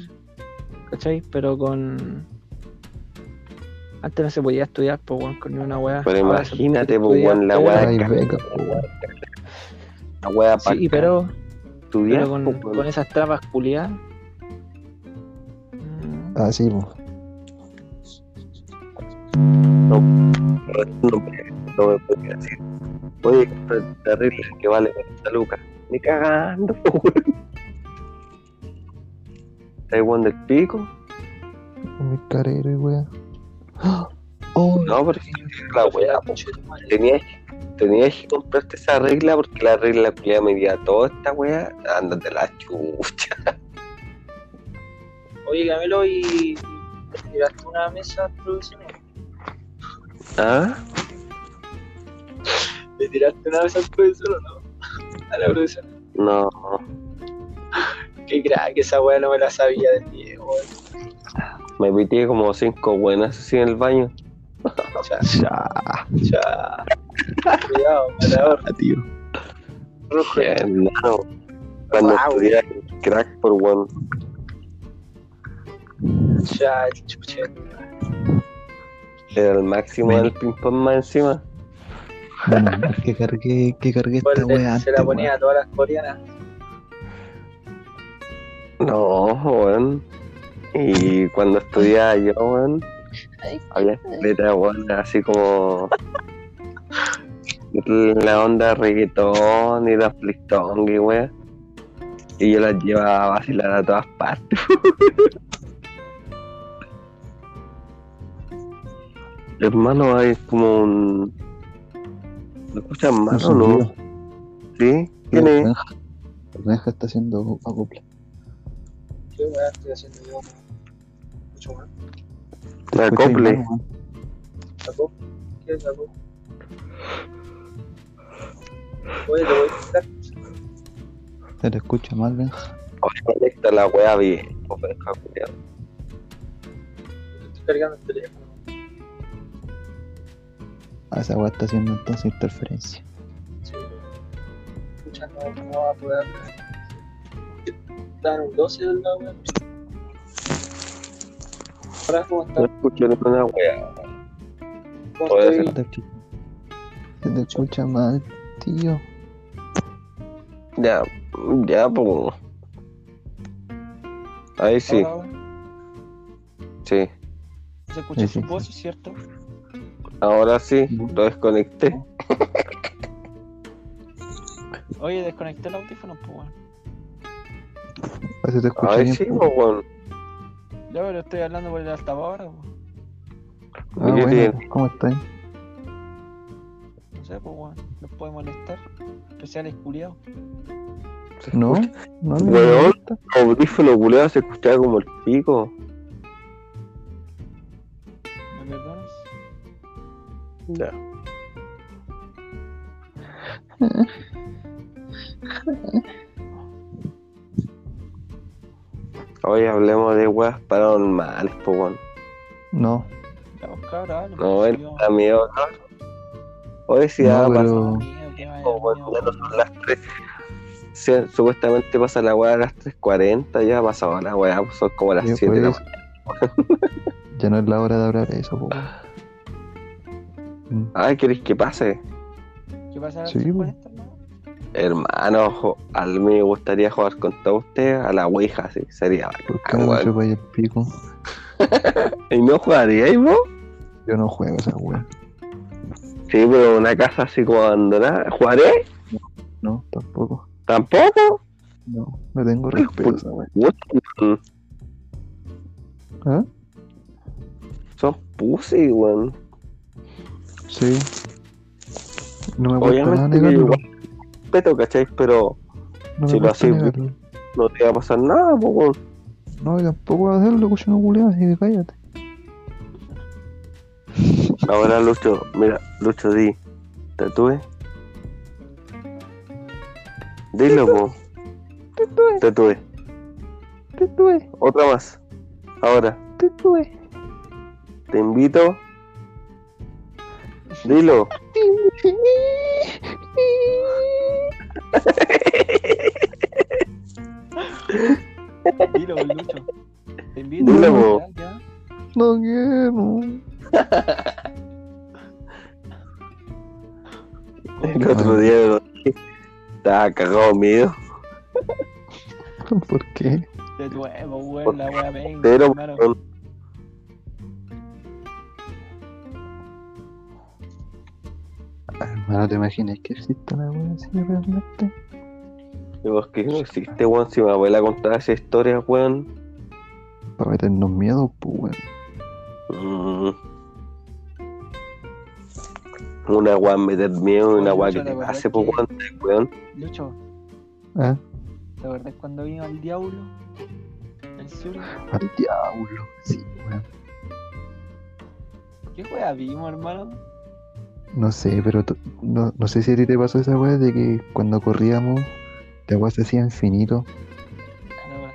¿cachai? Pero con. Antes no se podía estudiar, pues, weón, con ni una weá. Pero Ahora imagínate, pues, weón, la weá de. La weá para Sí, pero, estudiar. pero con, pues, con esas trabas culiadas. Mm, Ah, sí, pues. No, no me, no me podía decir. Oye, esto es terrible, que vale 40 lucas. Ni cagando, weón. Del pico. Muy carero y weá. Oh, No, pero la weá, tenías, tenías que comprarte esa regla porque la regla culiada medía toda esta weá. Ándate la chucha. Oye, Camilo, ¿y te tiraste una mesa profesional? ¿Ah? ¿Le tiraste una mesa al profesor o no? A la profesora. No, Qué crack, esa weá no me la sabía de Diego, weón. me pité como cinco buenas así en el baño. Ya, ya, ya. Cuidado, matador. tío. Rojo. Ya, hermano. Cuando Wow. crack por one. Ya, el chuche. Era el máximo del ping pong más encima. Bueno, que cargué, que cargué esta weá se la ponía a todas las coreanas. No, weón. Y cuando estudiaba yo, weón, había escaletas, weón, así como la onda reggaetón y la flistón y weón. Y yo las llevaba a vacilar a todas partes. Hermano, hay como un. ¿Me escuchan mal o no? ¿Sí? ¿Quién es? Benja. El Benja está haciendo acopla. ¿Qué weá estoy haciendo yo? Mucho más. La acople. hermano, weón. ¿Sacó? ¿Qué sacó? Oye, te voy a quitar. Se le escucha mal, Benja. Oye, conecta la weá bien, pendeja culiao. Estoy cargando el teléfono. Ah, esa weá está haciendo entonces interferencia. Sí. Escucha, no, no va a poder en un 12 del lado, weón. Ahora, ¿cómo No está? escucho ninguna weá. ¿Cómo Puede estoy? Se te escucha- se te escucha mal, tío. Ya, ya, pues. Ahí sí, ahora. sí. Se escucha Sí, su sí, voz, sí. ¿cierto? Ahora sí, lo desconecté. Oye, desconecté el audífono, pues, weón. Ah, Se te escucha Ahí bien. sí, po. pues, weón. Ya, pero estoy hablando por el altavoz ahora. Ah, ¿Qué bueno, tiene? ¿cómo estás? No sé, pues, weón. Los puede molestar. Especiales culiados. No, no, me gusta. audífono culeado se escuchaba como el pico. Ya. Hoy hablemos de weas paranormales, pues, weón. No, No, él da miedo, cabrón. Hoy sí, No, ya pero- no son las 3. Sí, supuestamente pasa la wea a las 3.40, ya ha pasado la wea, pues son como las Sí, 7 de la pues. ya no es la hora de hablar de eso, po. Mm, Ay, ¿queréis que pase? ¿Qué pasa Sí, 3:40, hermano? Hermano, jo- a mí me gustaría jugar con todos ustedes a la Ouija, sí, sería ¿Por qué bacán, no el pico? ¿Y no jugaríais vos? Yo no juego esa weá. Sí, pero una casa así como abandonada. ¿Jugaré? No, tampoco. ¿Tampoco? No, no tengo respeto esa weá. ¿Ah? Son pussy, weón. Sí. No me nada Obviamente igual respeto, ¿cachai? Pero No si lo haces- no te va a pasar nada, pues, weón. No, y tampoco voy a hacerlo, coche no culiado, así que cállate. Ahora, Lucho, mira, Lucho, di. ¿Tatúe? Dilo, po. Tatúe. Te tuve, Otra más. Ahora, te tuve. te invito. Dilo. Dilo, Lucho. Te invito. Dilo, ya, po. ya. No quiero. El otro día. Estaba cagado miedo. ¿Por qué? De nuevo, weón, la wea venga, Pero, hermano. Hermano, ¿te imaginas que existe una wea así realmente? digo, es que no existe, weón. Si mi abuela contaba esa historia, weón. Para meternos miedo, pues weón. mm, Una weón meter miedo una weón que te pase, pues, weón. weón. Lucho, ¿Ah? ¿te acuerdas cuando vino al diablo? ¿En serio? Al diablo. Sí, weón. ¿Qué wea vimos, hermano? No sé, pero no, no sé si a ti te pasó esa weá de que cuando corríamos, la weá se hacía infinito. A la wea.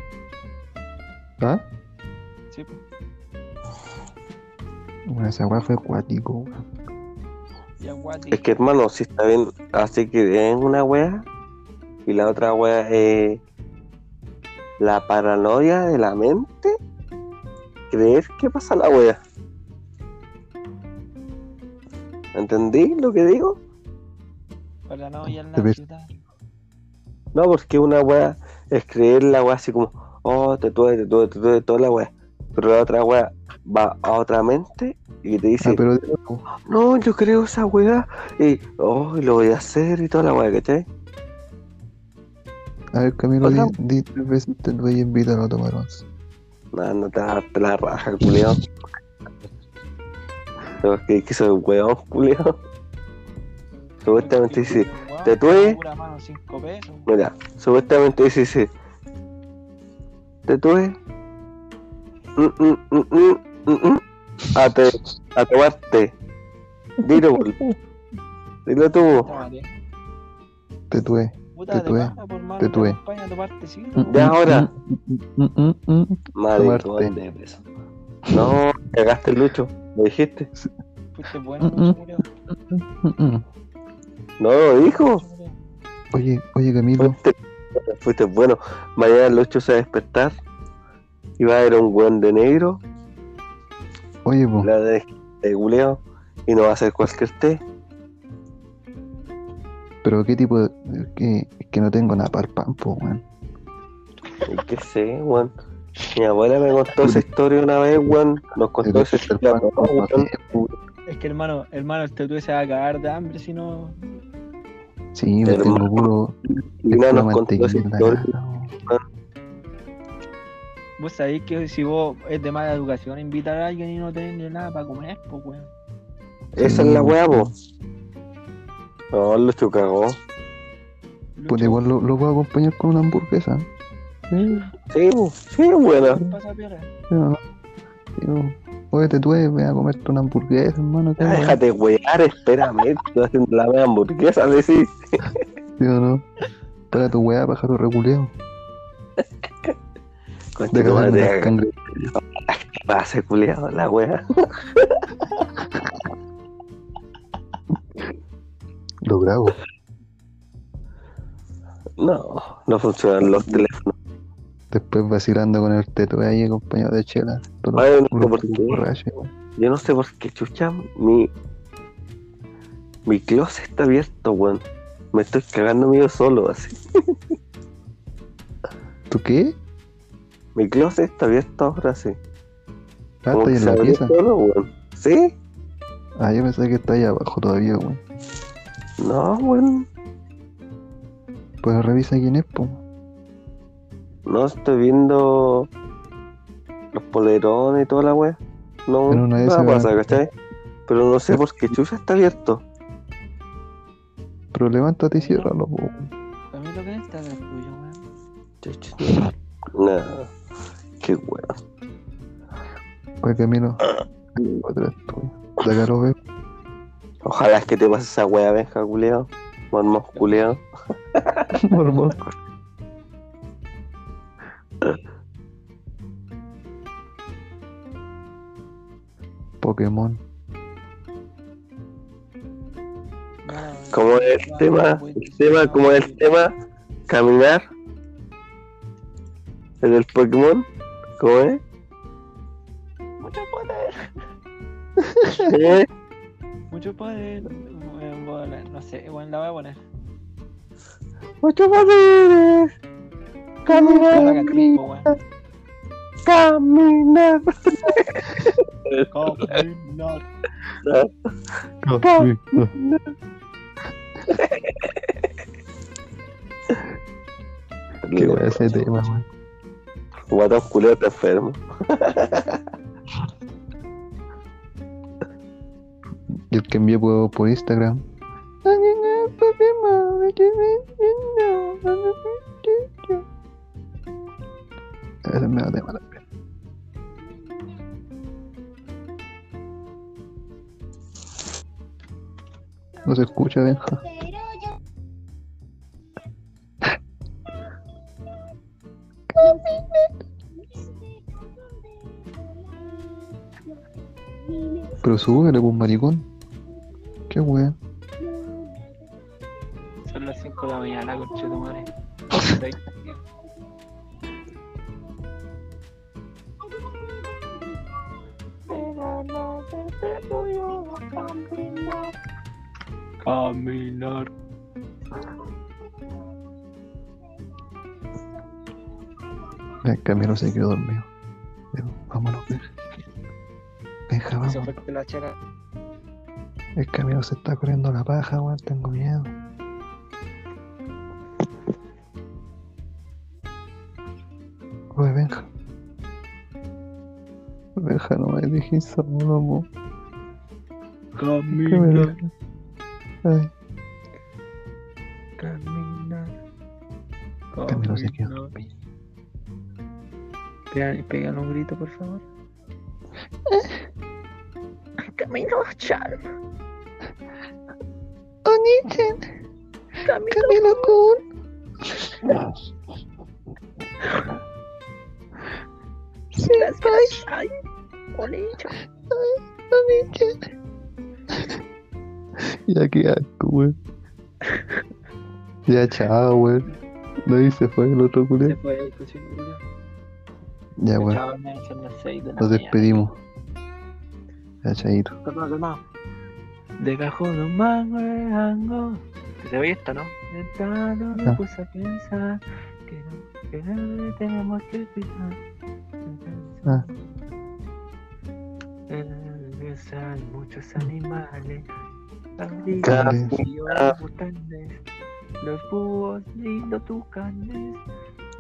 ¿Ah? Sí. Bueno, esa weá fue acuático. Es que, hermano, si está bien, así que es una wea. Y la otra wea es la paranoia de la mente. Creer que pasa la wea. ¿Entendí lo que digo? Para no. No, porque una wea es creer la wea así como, oh, te tuve, te tuve, te tuve, toda la wea. Pero la otra wea va a otra mente y te dice, Ah, pero no, yo creo esa wea y, oh, y lo voy a hacer y toda la wea, ¿cachai? a ver, Camilo, di, di tres veces te voy a invitar a tomar once. No, no te vas a la raja, culiao. Pero es que, que soy un weón, culiao. Supuestamente dice, pesos. mira, supuestamente dice, dice, ¿te tuve? Mm, mm, mm, mm, mm, mm. A, te, a tomarte. Dilo. Dilo tú. Madre. Tomarte sí. Mm, Ya ahora. mm, mm, mm, mm, mm. Peso. No, cagaste el lucho, ¿lo dijiste? Fuiste bueno, Mm. Mm, mm. No lo dijo. Oye, oye Camilo, Fuiste, fuiste bueno. Mañana lucho se va a despertar y va a ver a un weón de negro, oye, po, la de, de guleo, y no va a hacer cualquier té. pero qué tipo de. que, que no tengo nada para el pan, po, weón. Qué sé, weón. Mi abuela me contó esa historia una vez, weón. Nos contó esa historia. Es que hermano, hermano, el tetú se va a cagar de hambre si no. Sí, me Hermano, tengo puro. Pura nos contó esa historia. Vos sabéis que si vos es de mala educación invitar a alguien y no tener nada para comer, pues weón. Esa es la weá, po. No, lucho cagó. Pues igual lo, lo puedo acompañar con una hamburguesa. Sí, Sí, sí, buena. pasa piola. sí, ¿o no? Oye, te tuve, voy a comerte una hamburguesa, hermano. ¿qué, weón? déjate wear, espérame. Estoy haciendo la media hamburguesa, decís. ¿Sí o no? Para tu weá, pájaro reculeo. Concha Déjame madre, las cangre. pase culiado la wea. Lo grabo. No, no funcionan los teléfonos. Después vacilando con el teto ahí acompañado de chela. No sé por qué. Yo no sé por qué chucha mi. Mi closet está abierto, weón. Me estoy cagando mío solo, así. ¿Tú qué? Mi closet está abierto ahora, sí. Ah, está en la pieza. solo, weón. ¿Sí? Ah, yo pensé que está ahí abajo todavía, weón. No, weón. Pues revisa quién es, po. No estoy viendo los polerones y toda la wea. No, nada pasa, ¿cachai? Pero no sé por qué chucha está abierto. Pero levántate y ciérralo, po. A mí lo que está es tuyo, weón. Chucha. Nada. Qué wea. Oye, Camilo. Otra es tuya. De acá lo veo. Ojalá es que te pase esa wea, benja, culeado. Mormos culeado. Mormón. Pokémon. Como es el tema, el tema, como es el tema, caminar. ¿Es del Pokémon? ¿Cómo es? Mucho poder, ¿Eh? mucho poder. No sé, weón, la voy a poner. Mucho poderes. Caminar, po, weón. caminar. Caminar. Qué wea ese tema, weón. Guatón culeado está enfermo. Y el que envié por, por Instagram. Ese es medio tema también. No se escucha, Benja. Pero súbele, pues maricón. Qué wea. Son las 5 de la mañana, conche tu madre. Caminar. El camino se quedó dormido. Vámonos, Benja. Benja, Eso vamos. El camino se está corriendo la paja, weón. Tengo miedo. Oye, Benja. Benja, no me dejes solo, mo. ¿Qué me Caminar. Ay, Caminar. el camino se quedó Caminar. dormido. Pegan, pegan un grito, por favor. Camino Chan. Onichan, Camino. Kun. Ay, bolicho. Ya qué asco, weón. Ya chao, weón. No y se fue el otro Se culé. fue el cochino. Ya, weón. La Nos despedimos. Ya, chaito. Calma, calma. De un mango de mango. Se ve esta, ¿no? Sentado me Ah. puse a pensar que no, que no tenemos que cuidar. Ah. Regresan muchos animales. Orangutanes, Los búhos los tucanes.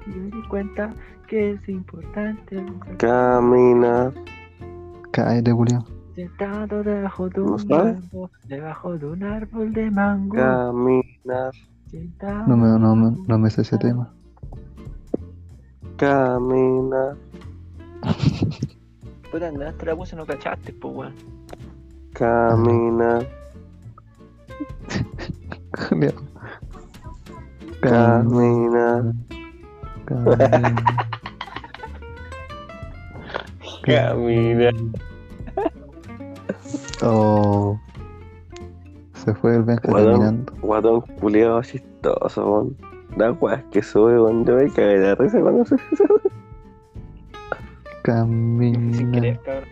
Y me di cuenta que es importante Caminar. Cállate, culiao. Sentado debajo de ¿No un sabes? árbol, debajo de un árbol de mango. Caminar. Sentado. No me, no, me- no me sé ese tema. Caminar. Puta, andaste te la puse, no cachaste, pues, weón. Caminar. Culiao. Caminar. Caminar. Caminar. Oh. Se fue el Benja caminando. Guatón culiado chistoso, weón. Da weas que sube, weón. Yo me cagué de risa cuando se Sin querer, Camina. cabrón.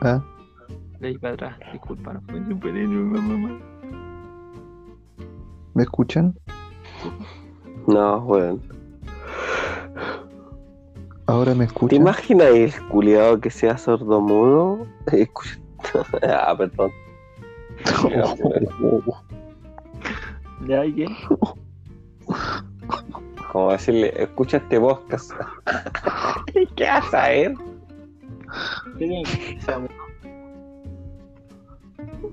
Ah, De ahí para atrás, disculpa, no fue un pequeño, mamá. ¿Me escuchan? No, weón. Ahora me ¿Te escuchan. imaginas el culiado que sea sordomudo? Ah, perdón. ¿De alguien? Como decirle, escucha este podcast. ¿Qué vas a ver? ¿Qué?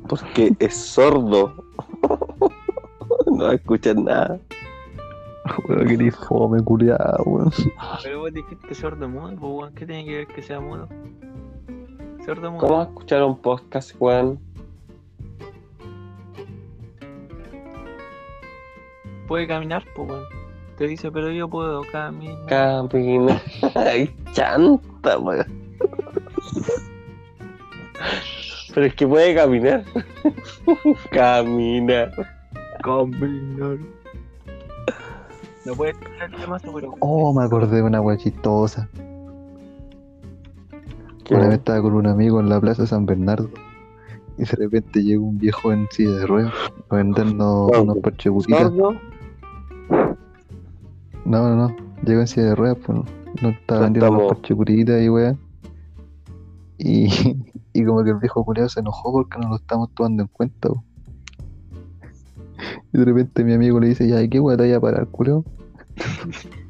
Porque es sordo. No escucha nada. Weón, que ni fome, culiao, weón. Pero vos dijiste sordo mudo, pues, weón. ¿Qué tiene que ver que sea mudo? Sordo mudo. ¿Cómo escuchar un podcast, weón? Puede caminar, pues, weón. Te dice, pero yo puedo caminar. Camina. Ay, chanta, weón. Pero es que puede caminar. Caminar. Caminar. No puede el pero. Oh, me acordé de una wea chistosa. ¿Qué? Una vez estaba con un amigo en la plaza San Bernardo y de repente llega un viejo en silla de ruedas a vendernos unos parchegutitas. ¿Sordo? No, no, no. Llegó en silla de ruedas, pues no estaba No vendiendo unos parchegutitas y weá. Y, y como que el viejo culiao se enojó porque no lo estamos tomando en cuenta, po. Y de repente mi amigo le dice, ya, ¿y qué weá te vaya a parar, culiao?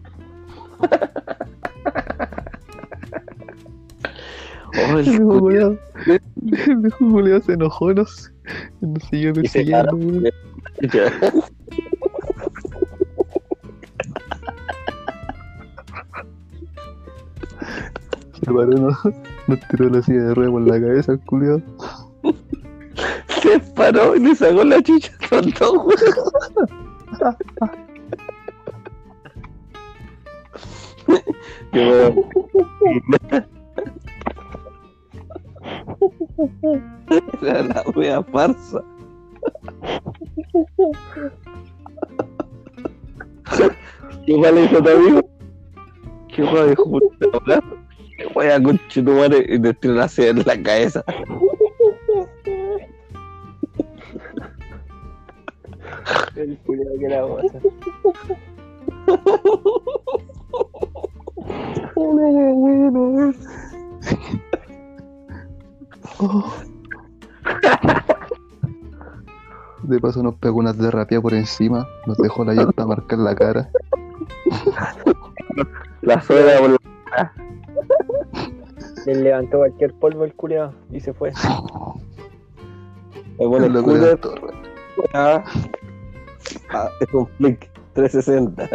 Oh, el viejo culiao. culiao- el viejo culiao se enojó, no sé. Nos siguió persiguiendo, weón. Se paró, no, nos tiró la silla de ruedas por la cabeza, el culiao. Se paró y le sacó la chucha a los dos, weón. Era la wea farsa. ¿Qué mal hizo tu amigo? ¿Qué puta hablar? ¿Qué wea con tu madre y te tiró la en la cabeza? El culiao que la goza. De paso nos pegó unas de rapia por encima, nos dejó la llanta marcar la cara. La suela por la... Le levantó cualquier polvo el culiao y se fue. Me pone el culo torre. Ah, ah, es un flick 360.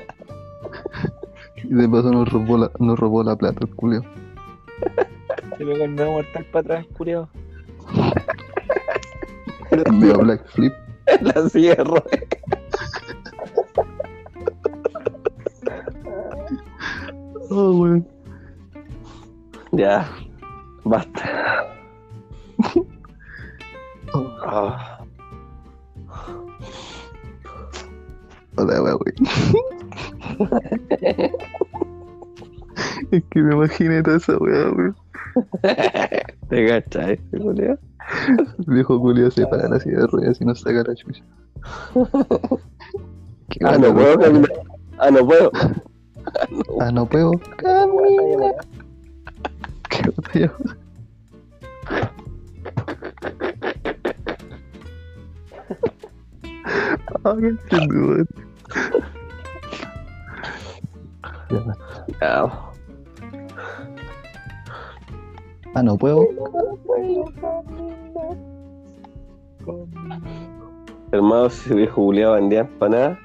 Y de paso nos robó la, nos robó la plata, el culio. Se pegó el nuevo mortal para atrás, el culiao. Medio black flip. La cierro. Oh, weón. Ya. Basta. Hola, weón. Es que me imaginé toda esa weá, weón. ¿Te cachai, Julio? El viejo Julio se para la silla de ruedas y nos saca la chucha. Ah, no puedo caminar. Ah, no puedo. Ah, no puedo. Camina. Qué botella. Ah, qué entiendo, Ah, no puedo. Hermano, si viejo Julián vendía empanadas.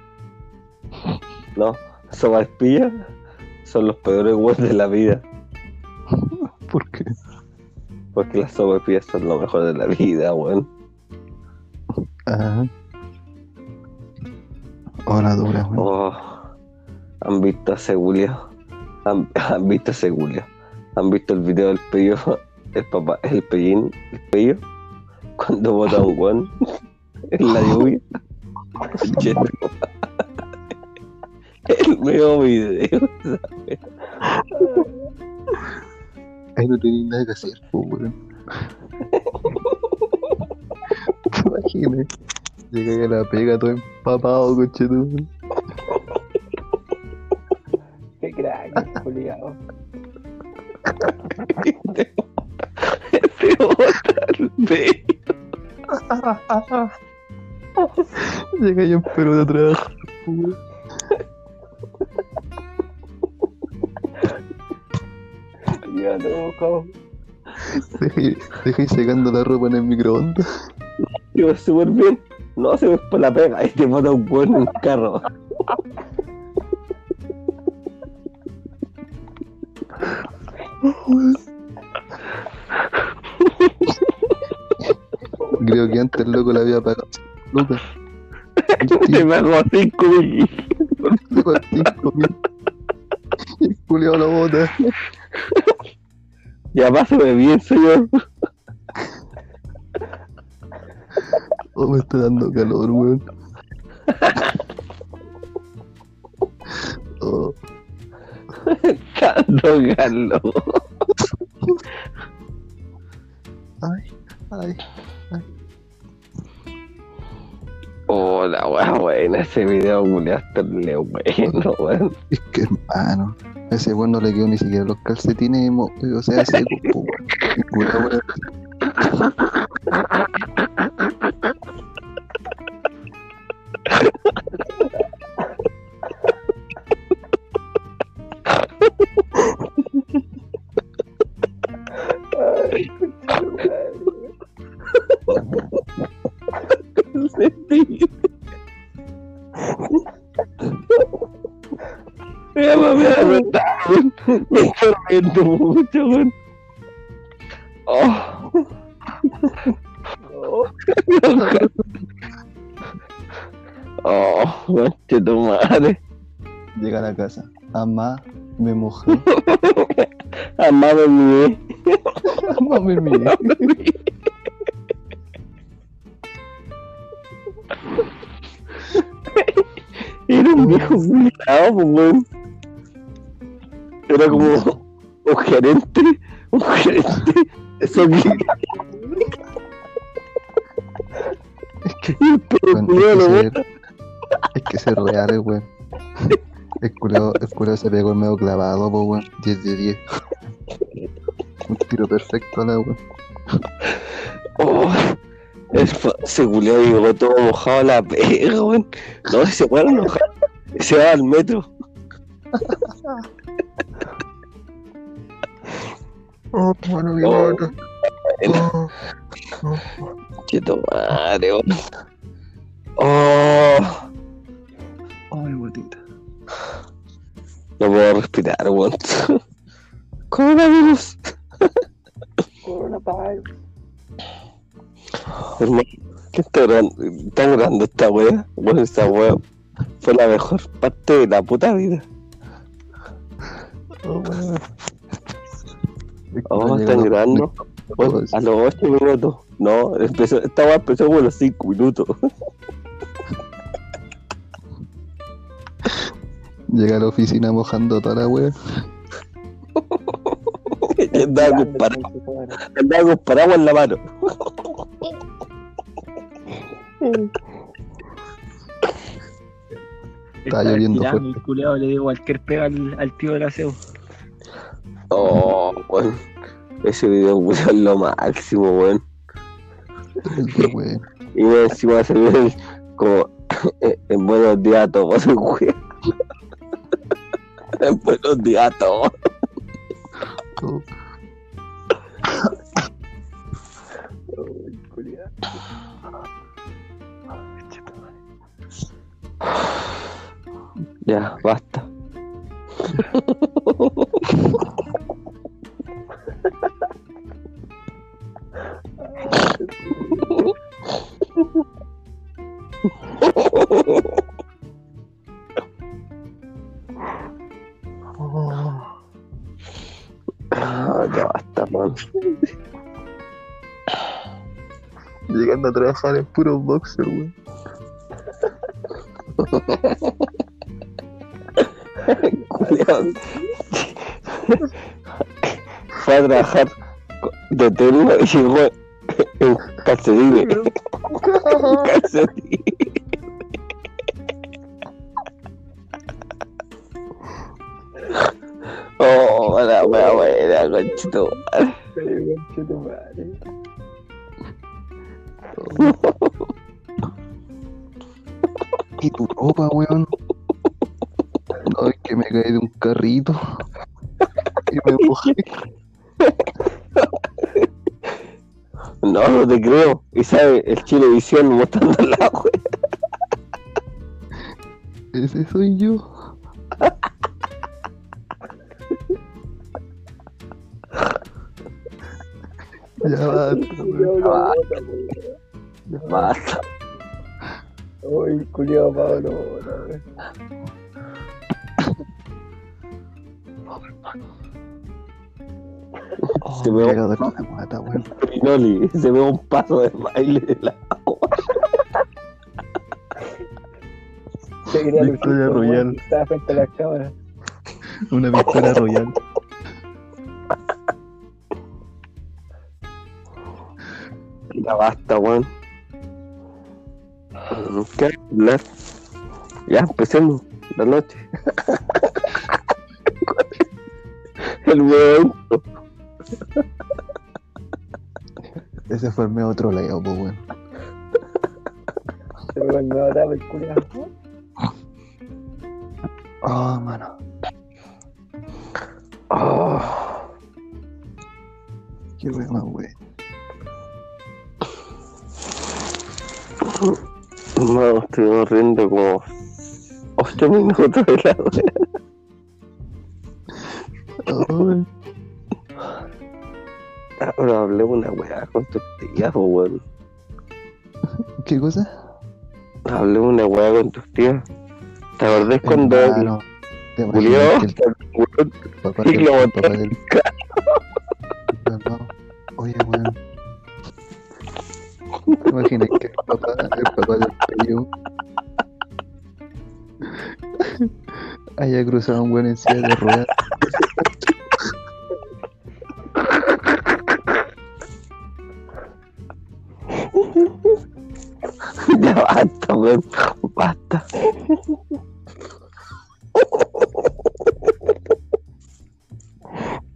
No, sopaipillas son los peores huevos de la vida. ¿Por qué? Porque las sopaipillas son lo mejor de la vida, weón. Ah. Hola, dura, weón. Oh, han visto a ese Julio. Han, han visto a ese Julio. Han visto el video del pello, el papá, el pellín, el pello, cuando bota un guan en la lluvia. El medio video, ¿sabes? Ahí no tenía nada que hacer, weón. ¿Te imaginas? Llega a la pega todo empapado, conchetumare. Qué crack, Julián. Te bota. Llega yo en Perú de weón. Ya no, cabrón. Dejé, dejé secando la ropa en el microondas. Iba súper bien. No, se ve por la pega y te bota un guan en carro. Creo que antes el loco la había pagado. Lucas, Te pagó 5 mil. le pagó cinco mil. Y el culiao lo bota. Ya pásame bien, señor. Oh, me está dando calor, weón. Cando galo. ay, ay. Oh, la wea buena. Ese video culiaste le bueno, weón. Es que hermano, a ese weón no le quedó ni siquiera los calcetines, o sea, seco, po, weón. está riendo mucho, weón. Oh. Oh, conche tu madre. Llega a la casa. Amá, me mojé. Amado mío. Amá, me miré. Era un viejo gerente, un gerente. Eso que. Y lo hay, que ser, hay que ser reales, weón. El culiao se pegó el medio clavado, po, weón. 10 de 10. Un tiro perfecto a la weón. Oh, fa- ese culiao llegó todo mojado a la pega, weón. No, ese weón enojado. Se va al metro. Oh, mano, mi Oh. mano. Oh, tu madre, weón. Oh, oh, mi botita. no puedo respirar, weón. Coronavirus. Hermano, ¿qué está grabando? ¿Están grabando esta wea? Bueno, esta wea fue la mejor parte de la puta vida. Oh, están grabando. A los 8 minutos. No, empezó, esta weá empezó como a los 5 minutos. Llega a la oficina mojando toda la wea. Y andaba con paraguas, andaba con paraguas en la mano. Está lloviendo fuerte. El culiao le dio cualquier pega al, al tío del aseo. Oh, weón. Ese video puso lo máximo, weón. Y más encima se ve como en buenos días a todos, weón. En buenos días a todos. Oh, Ya, basta. Ah, ya basta, man. Llegando a trabajar en puro boxer, weón. Fue a trabajar de técnico y llegó en calcetines. Calcetines. Oh, la wea buena, conchito. ¿Y tu ropa, weón? No, es que me caí de un carrito. Y me mojé. No, no te creo. Y sabe, el Chilevisión mostrando la wea. Ese soy yo. Ya basta, weón. Basta. Uy, culiao Pablo. Oh, Se me me- la guata, weón. Pinoli, se ve un paso de baile de la Victoria Royal. Estaba frente a la cámara. Una victoria royal. Ya basta, weón. ¿Qué hablar? Ya empecemos la noche. El weón. Ese fue el medio otro leo, pues, weón. Se me cuando estaba el culiao. Oh, mano. Oh, Qué weón más, weón. no, estuvimos riendo como 8 minutos de la wea. Ahora hablemos una weá constructiva, po, weón. ¿Qué cosa? Hablemos una weá constructiva. ¿Te acordás cuando Hermano, ¿te papá y lo botó del... No, no. Oye, weón. ¿Te imaginas que el papá, el papá del pello haya cruzado un buen en silla de ruedas? Ya basta, weón. Basta.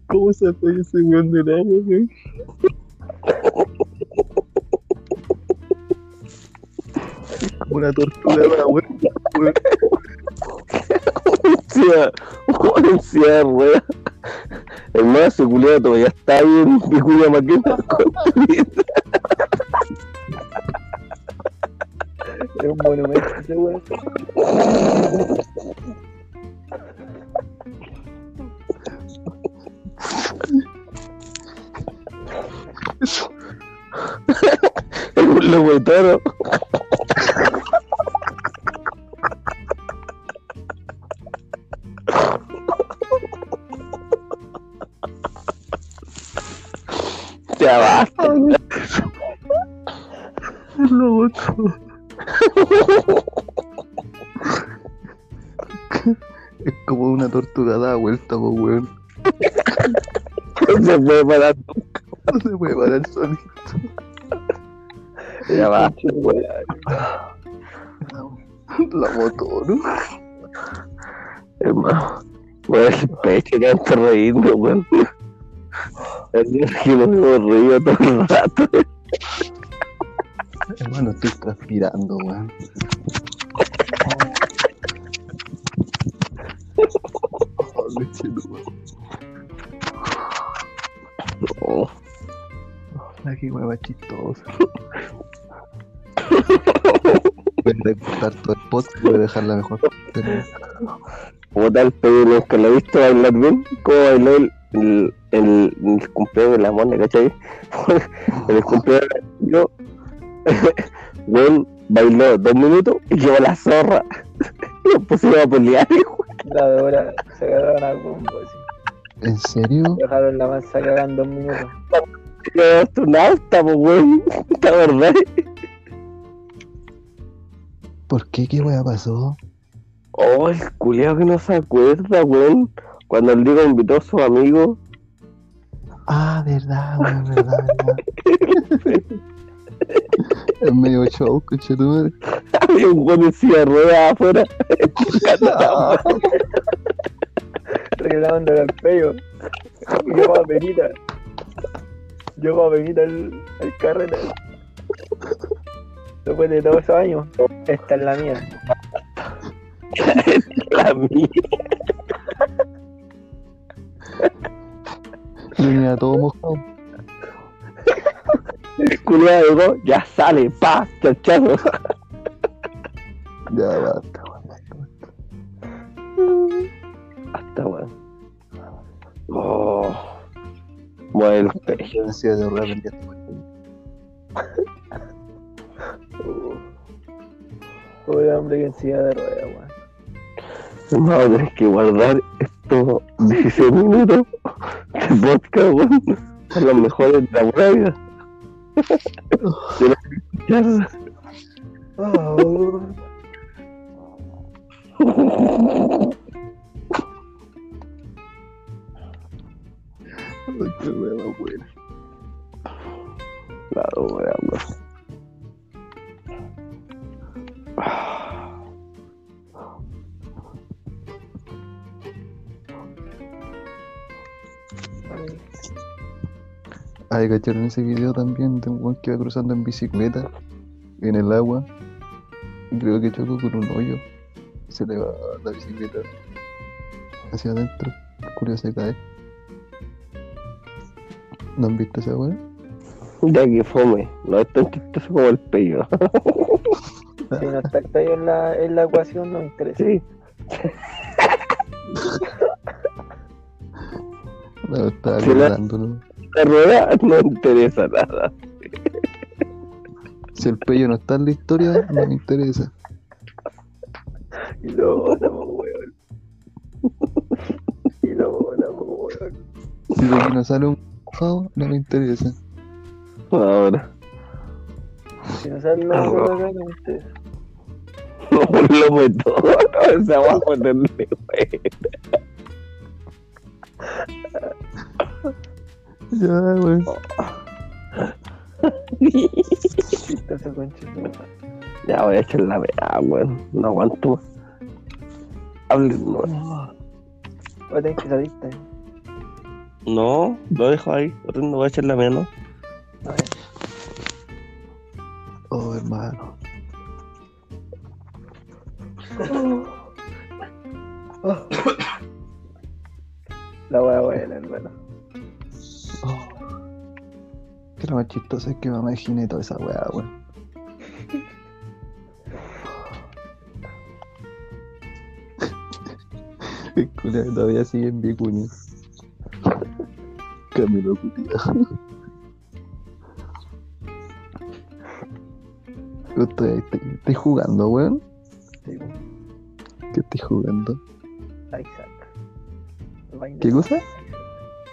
¿Cómo se fue ese weón del agua, weón? Como una tortuga, weón. weón. Weón, sí, weón. Hermano, ese culiado todavía está ahí en Vicuña Maquena un monumento ese weón. Es un se puede parar. No se puede parar solito. Ya weón. La moto, ¿no? Hermano. Weón, el pecho que antes reírme, weón. Es que nos hemos reído todo el rato. Hermano, estoy transpirando, weón. La que hueva chistosa. Voy a recortar todo el post y voy a dejarla mejor. Pero, Puta el pedo, nunca lo he visto bailar bien. ¿Cómo bailó el, el, el, el cumpleaños de la mona, cachai? en el cumpleaños yo, weón, bailó dos minutos y llevó la zorra. Nos pusimos a pelear, La de hora se agarraron a combo. ¿En serio? Dejaron la masa cagada en dos minutos. Yo astronauta, pues, weón. ¿Te acordás? ¿Por qué? ¿Qué hueá pasó? Oh, el culiao que no se acuerda, weón. Cuando el Diego invitó a sus amigos. Ah, verdad, weón, verdad, verdad. Es medio show, coche tu madre. Había un weón en silla de ruedas afuera. Reclamándole al pello. Llegó a Benita. Llegó a Benita el, el carrete. Después de todos esos años, esta es la mía. La mía. Venía todo mojado. El culiao llegó, ya sale, pa, chachazo. Ya basta, weón. basta, basta. Hasta weón. Oh. Yo decía de weón. Pobre hombre que en silla de ruedas, weón. Vamos a tener que guardar estos 16 minutos de podcast, weón. Son los mejores de la pura vida. Tienes Ay, qué más buena. Claro, weón. Ay, ¿cacharon ese video también de un weón que va cruzando en bicicleta en el agua? Y creo que chocó con un hoyo. Y se le va la bicicleta hacia adentro. Culo se cae. ¿No han visto esa weá? Ya que fome. No es tan chistoso como el pello. Si no está el pello en la, en la ecuación, no me interesa. Sí. No, estaba Sí, la- rueda no interesa nada. Si el pello no está en la historia, no me interesa. Y lo no, weón. Y lo no, weón. Si de aquí no sale un mojado, no me interesa. Ahora. Si no sale la weón acá, no me interesa. No, lo meto. No, esa va a ponerle, wey. Ya, madre. Ya voy a echar la vea, weón. No aguanto. Hablen, no. Voy a tener que salirte. No, lo dejo ahí. No voy a echar la vea, ¿no? A ver. Oh, hermano. La wea buena, hermano. Oh. Que lo más chistoso es que me imaginé toda esa weá, weón. Todavía sigue en Vicuña. Camilo. Yo Estoy, estoy, estoy jugando, weón. Sí. ¿Qué estoy jugando? Isaac. ¿Qué cosa?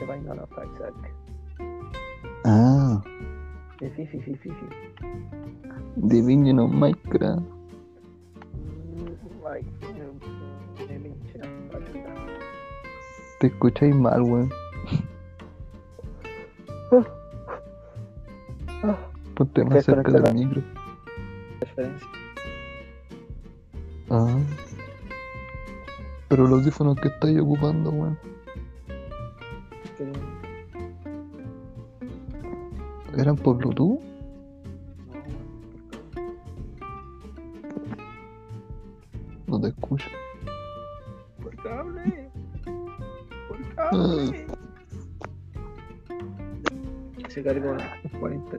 El vaina no, Isaac. Ah. Sí, sí, sí, sí, sí. sí. Divinen of Minecraft. Espalda. Te escucháis mal, weón. Ponte más cerca del micro. Referencia. Ah. Pero los audífonos que estáis ocupando, weón. ¿Eran por Bluetooth? No te escucho. Por cable. Por Ah. cable. Se cargó un 40.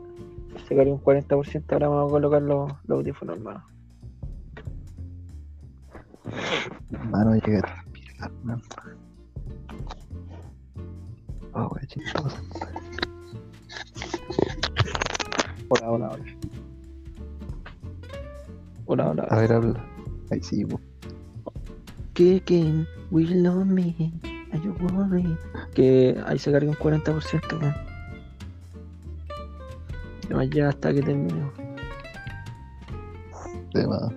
Se cargó un 40%. Ahora vamos a colocar los, los audífonos, hermano. Mano, llega a transpirar, weón. Oh, weón, chistoso. Hola, hola, hola. Hola, hola. A ver, habla. Ahí sí, weón. Kicking, will love me. Are you worried? Que ahí se carga un 40%, weón. Ya hasta que termine. Tema.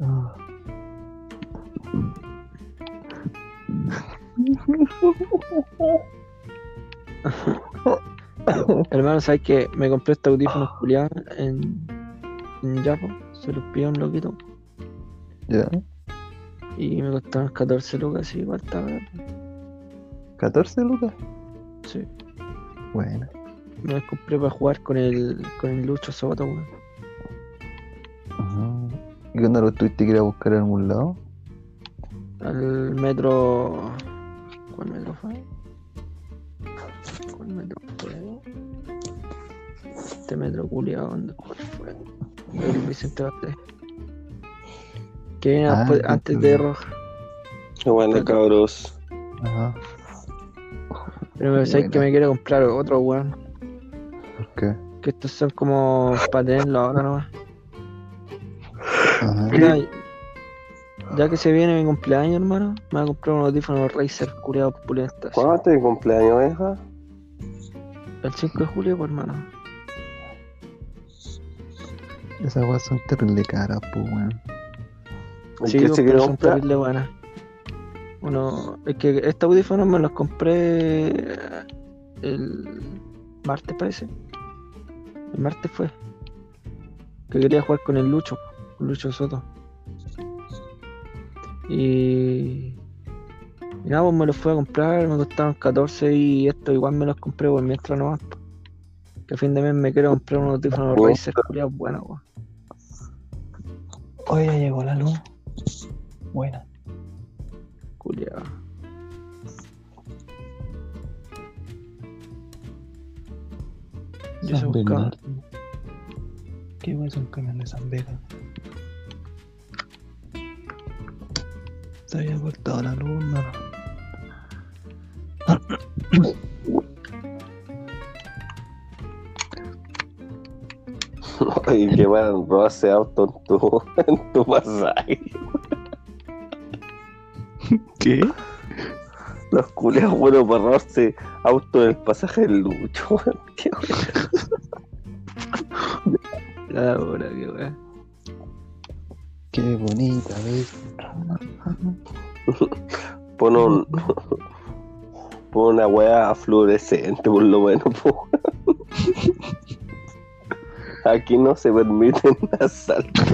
Ah. Hermano, ¿sabes que Me compré este audífono culiado en, en Yapo. Se los pidió un loquito. Ya. Y me costaron 14 lucas, y igual está barato. 14 lucas. Sí. Bueno. Me los compré para jugar con el, con el Lucho Soto, weón. Ajá. ¿Y cuándo lo tuviste que ir a buscar en algún lado? Al metro. ¿Cuál metro fue? ¿Cuál metro fue? Este metro culiado, ¿dónde fue? El Vicente Valdés. Que viene Ah, antes de. Roja. Qué bueno, cabros. Ajá. Pero me sabes que me quiero comprar otro, weón. ¿Por qué? Que estos son como para tenerlo ahora nomás. Ajá. Mira, ya que se viene mi cumpleaños, hermano, me voy a comprar unos audífonos Razer culiados pulentas. ¿Cuándo es tu cumpleaños, hija? El 5 de julio, pues, hermano. Esas weas son terrible caras, pues, weón. ¿Y Sí, qué pues, se pero quiere son comprar? terrible buenas. Uno, es que estos audífonos me los compré el martes, parece. El martes fue. Que quería jugar con el Lucho, con Lucho Soto. Y. Y nada, pues me los fui a comprar, me costaron 14 y esto igual me los compré por mientras nomás. po. Que a fin de mes me quiero comprar unos audífonos Bueno. Razer culiados buenos, weón. Hoy ya llegó la luz. Buena. Culiado. Yo se buscaba. Bernardo. ¿Qué weas son camiones de San Vega? Se había cortado la luz, mano. Oye, que van a robarse auto en tu, en tu pasaje. ¿Qué? Los culeos buenos para robarse auto en el pasaje del Lucho. Qué La hora, qué weá. Qué bonita, ¿ves? Pon un. Pon una weá fluorescente, por lo menos. po. Aquí no se permiten asaltos.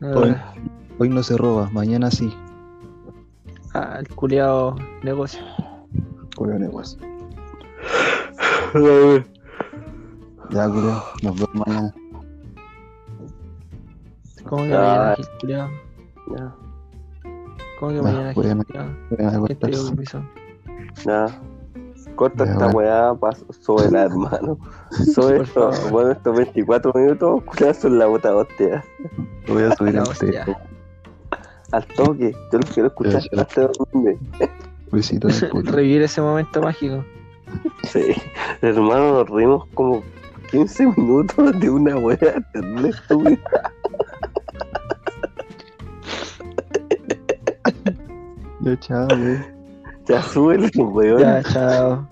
La Hoy, hoy no se roba, mañana sí. Ah, el culiado negocio. Culo negocio. Ya, culo, nos vemos mañana. ¿Cómo que Ah. mañana Gil culiado? Ya, ¿Cómo que Ya, mañana culiado? ¿Quién te dio cortarse. permiso? ya. Corta Ya, esta bueno. weá, pa- súbela, hermano. Sube Por esto, bueno, estos 24 minutos, culiados son la bota hostia. Lo voy a subir La hostia. Al toque, yo lo quiero escuchar en el puto. Revivir ese momento mágico. Sí, hermano, nos rimos como 15 minutos de una weá terrible estúpida. Ya, chao, güey. Ya súbele, weón. Ya, chao.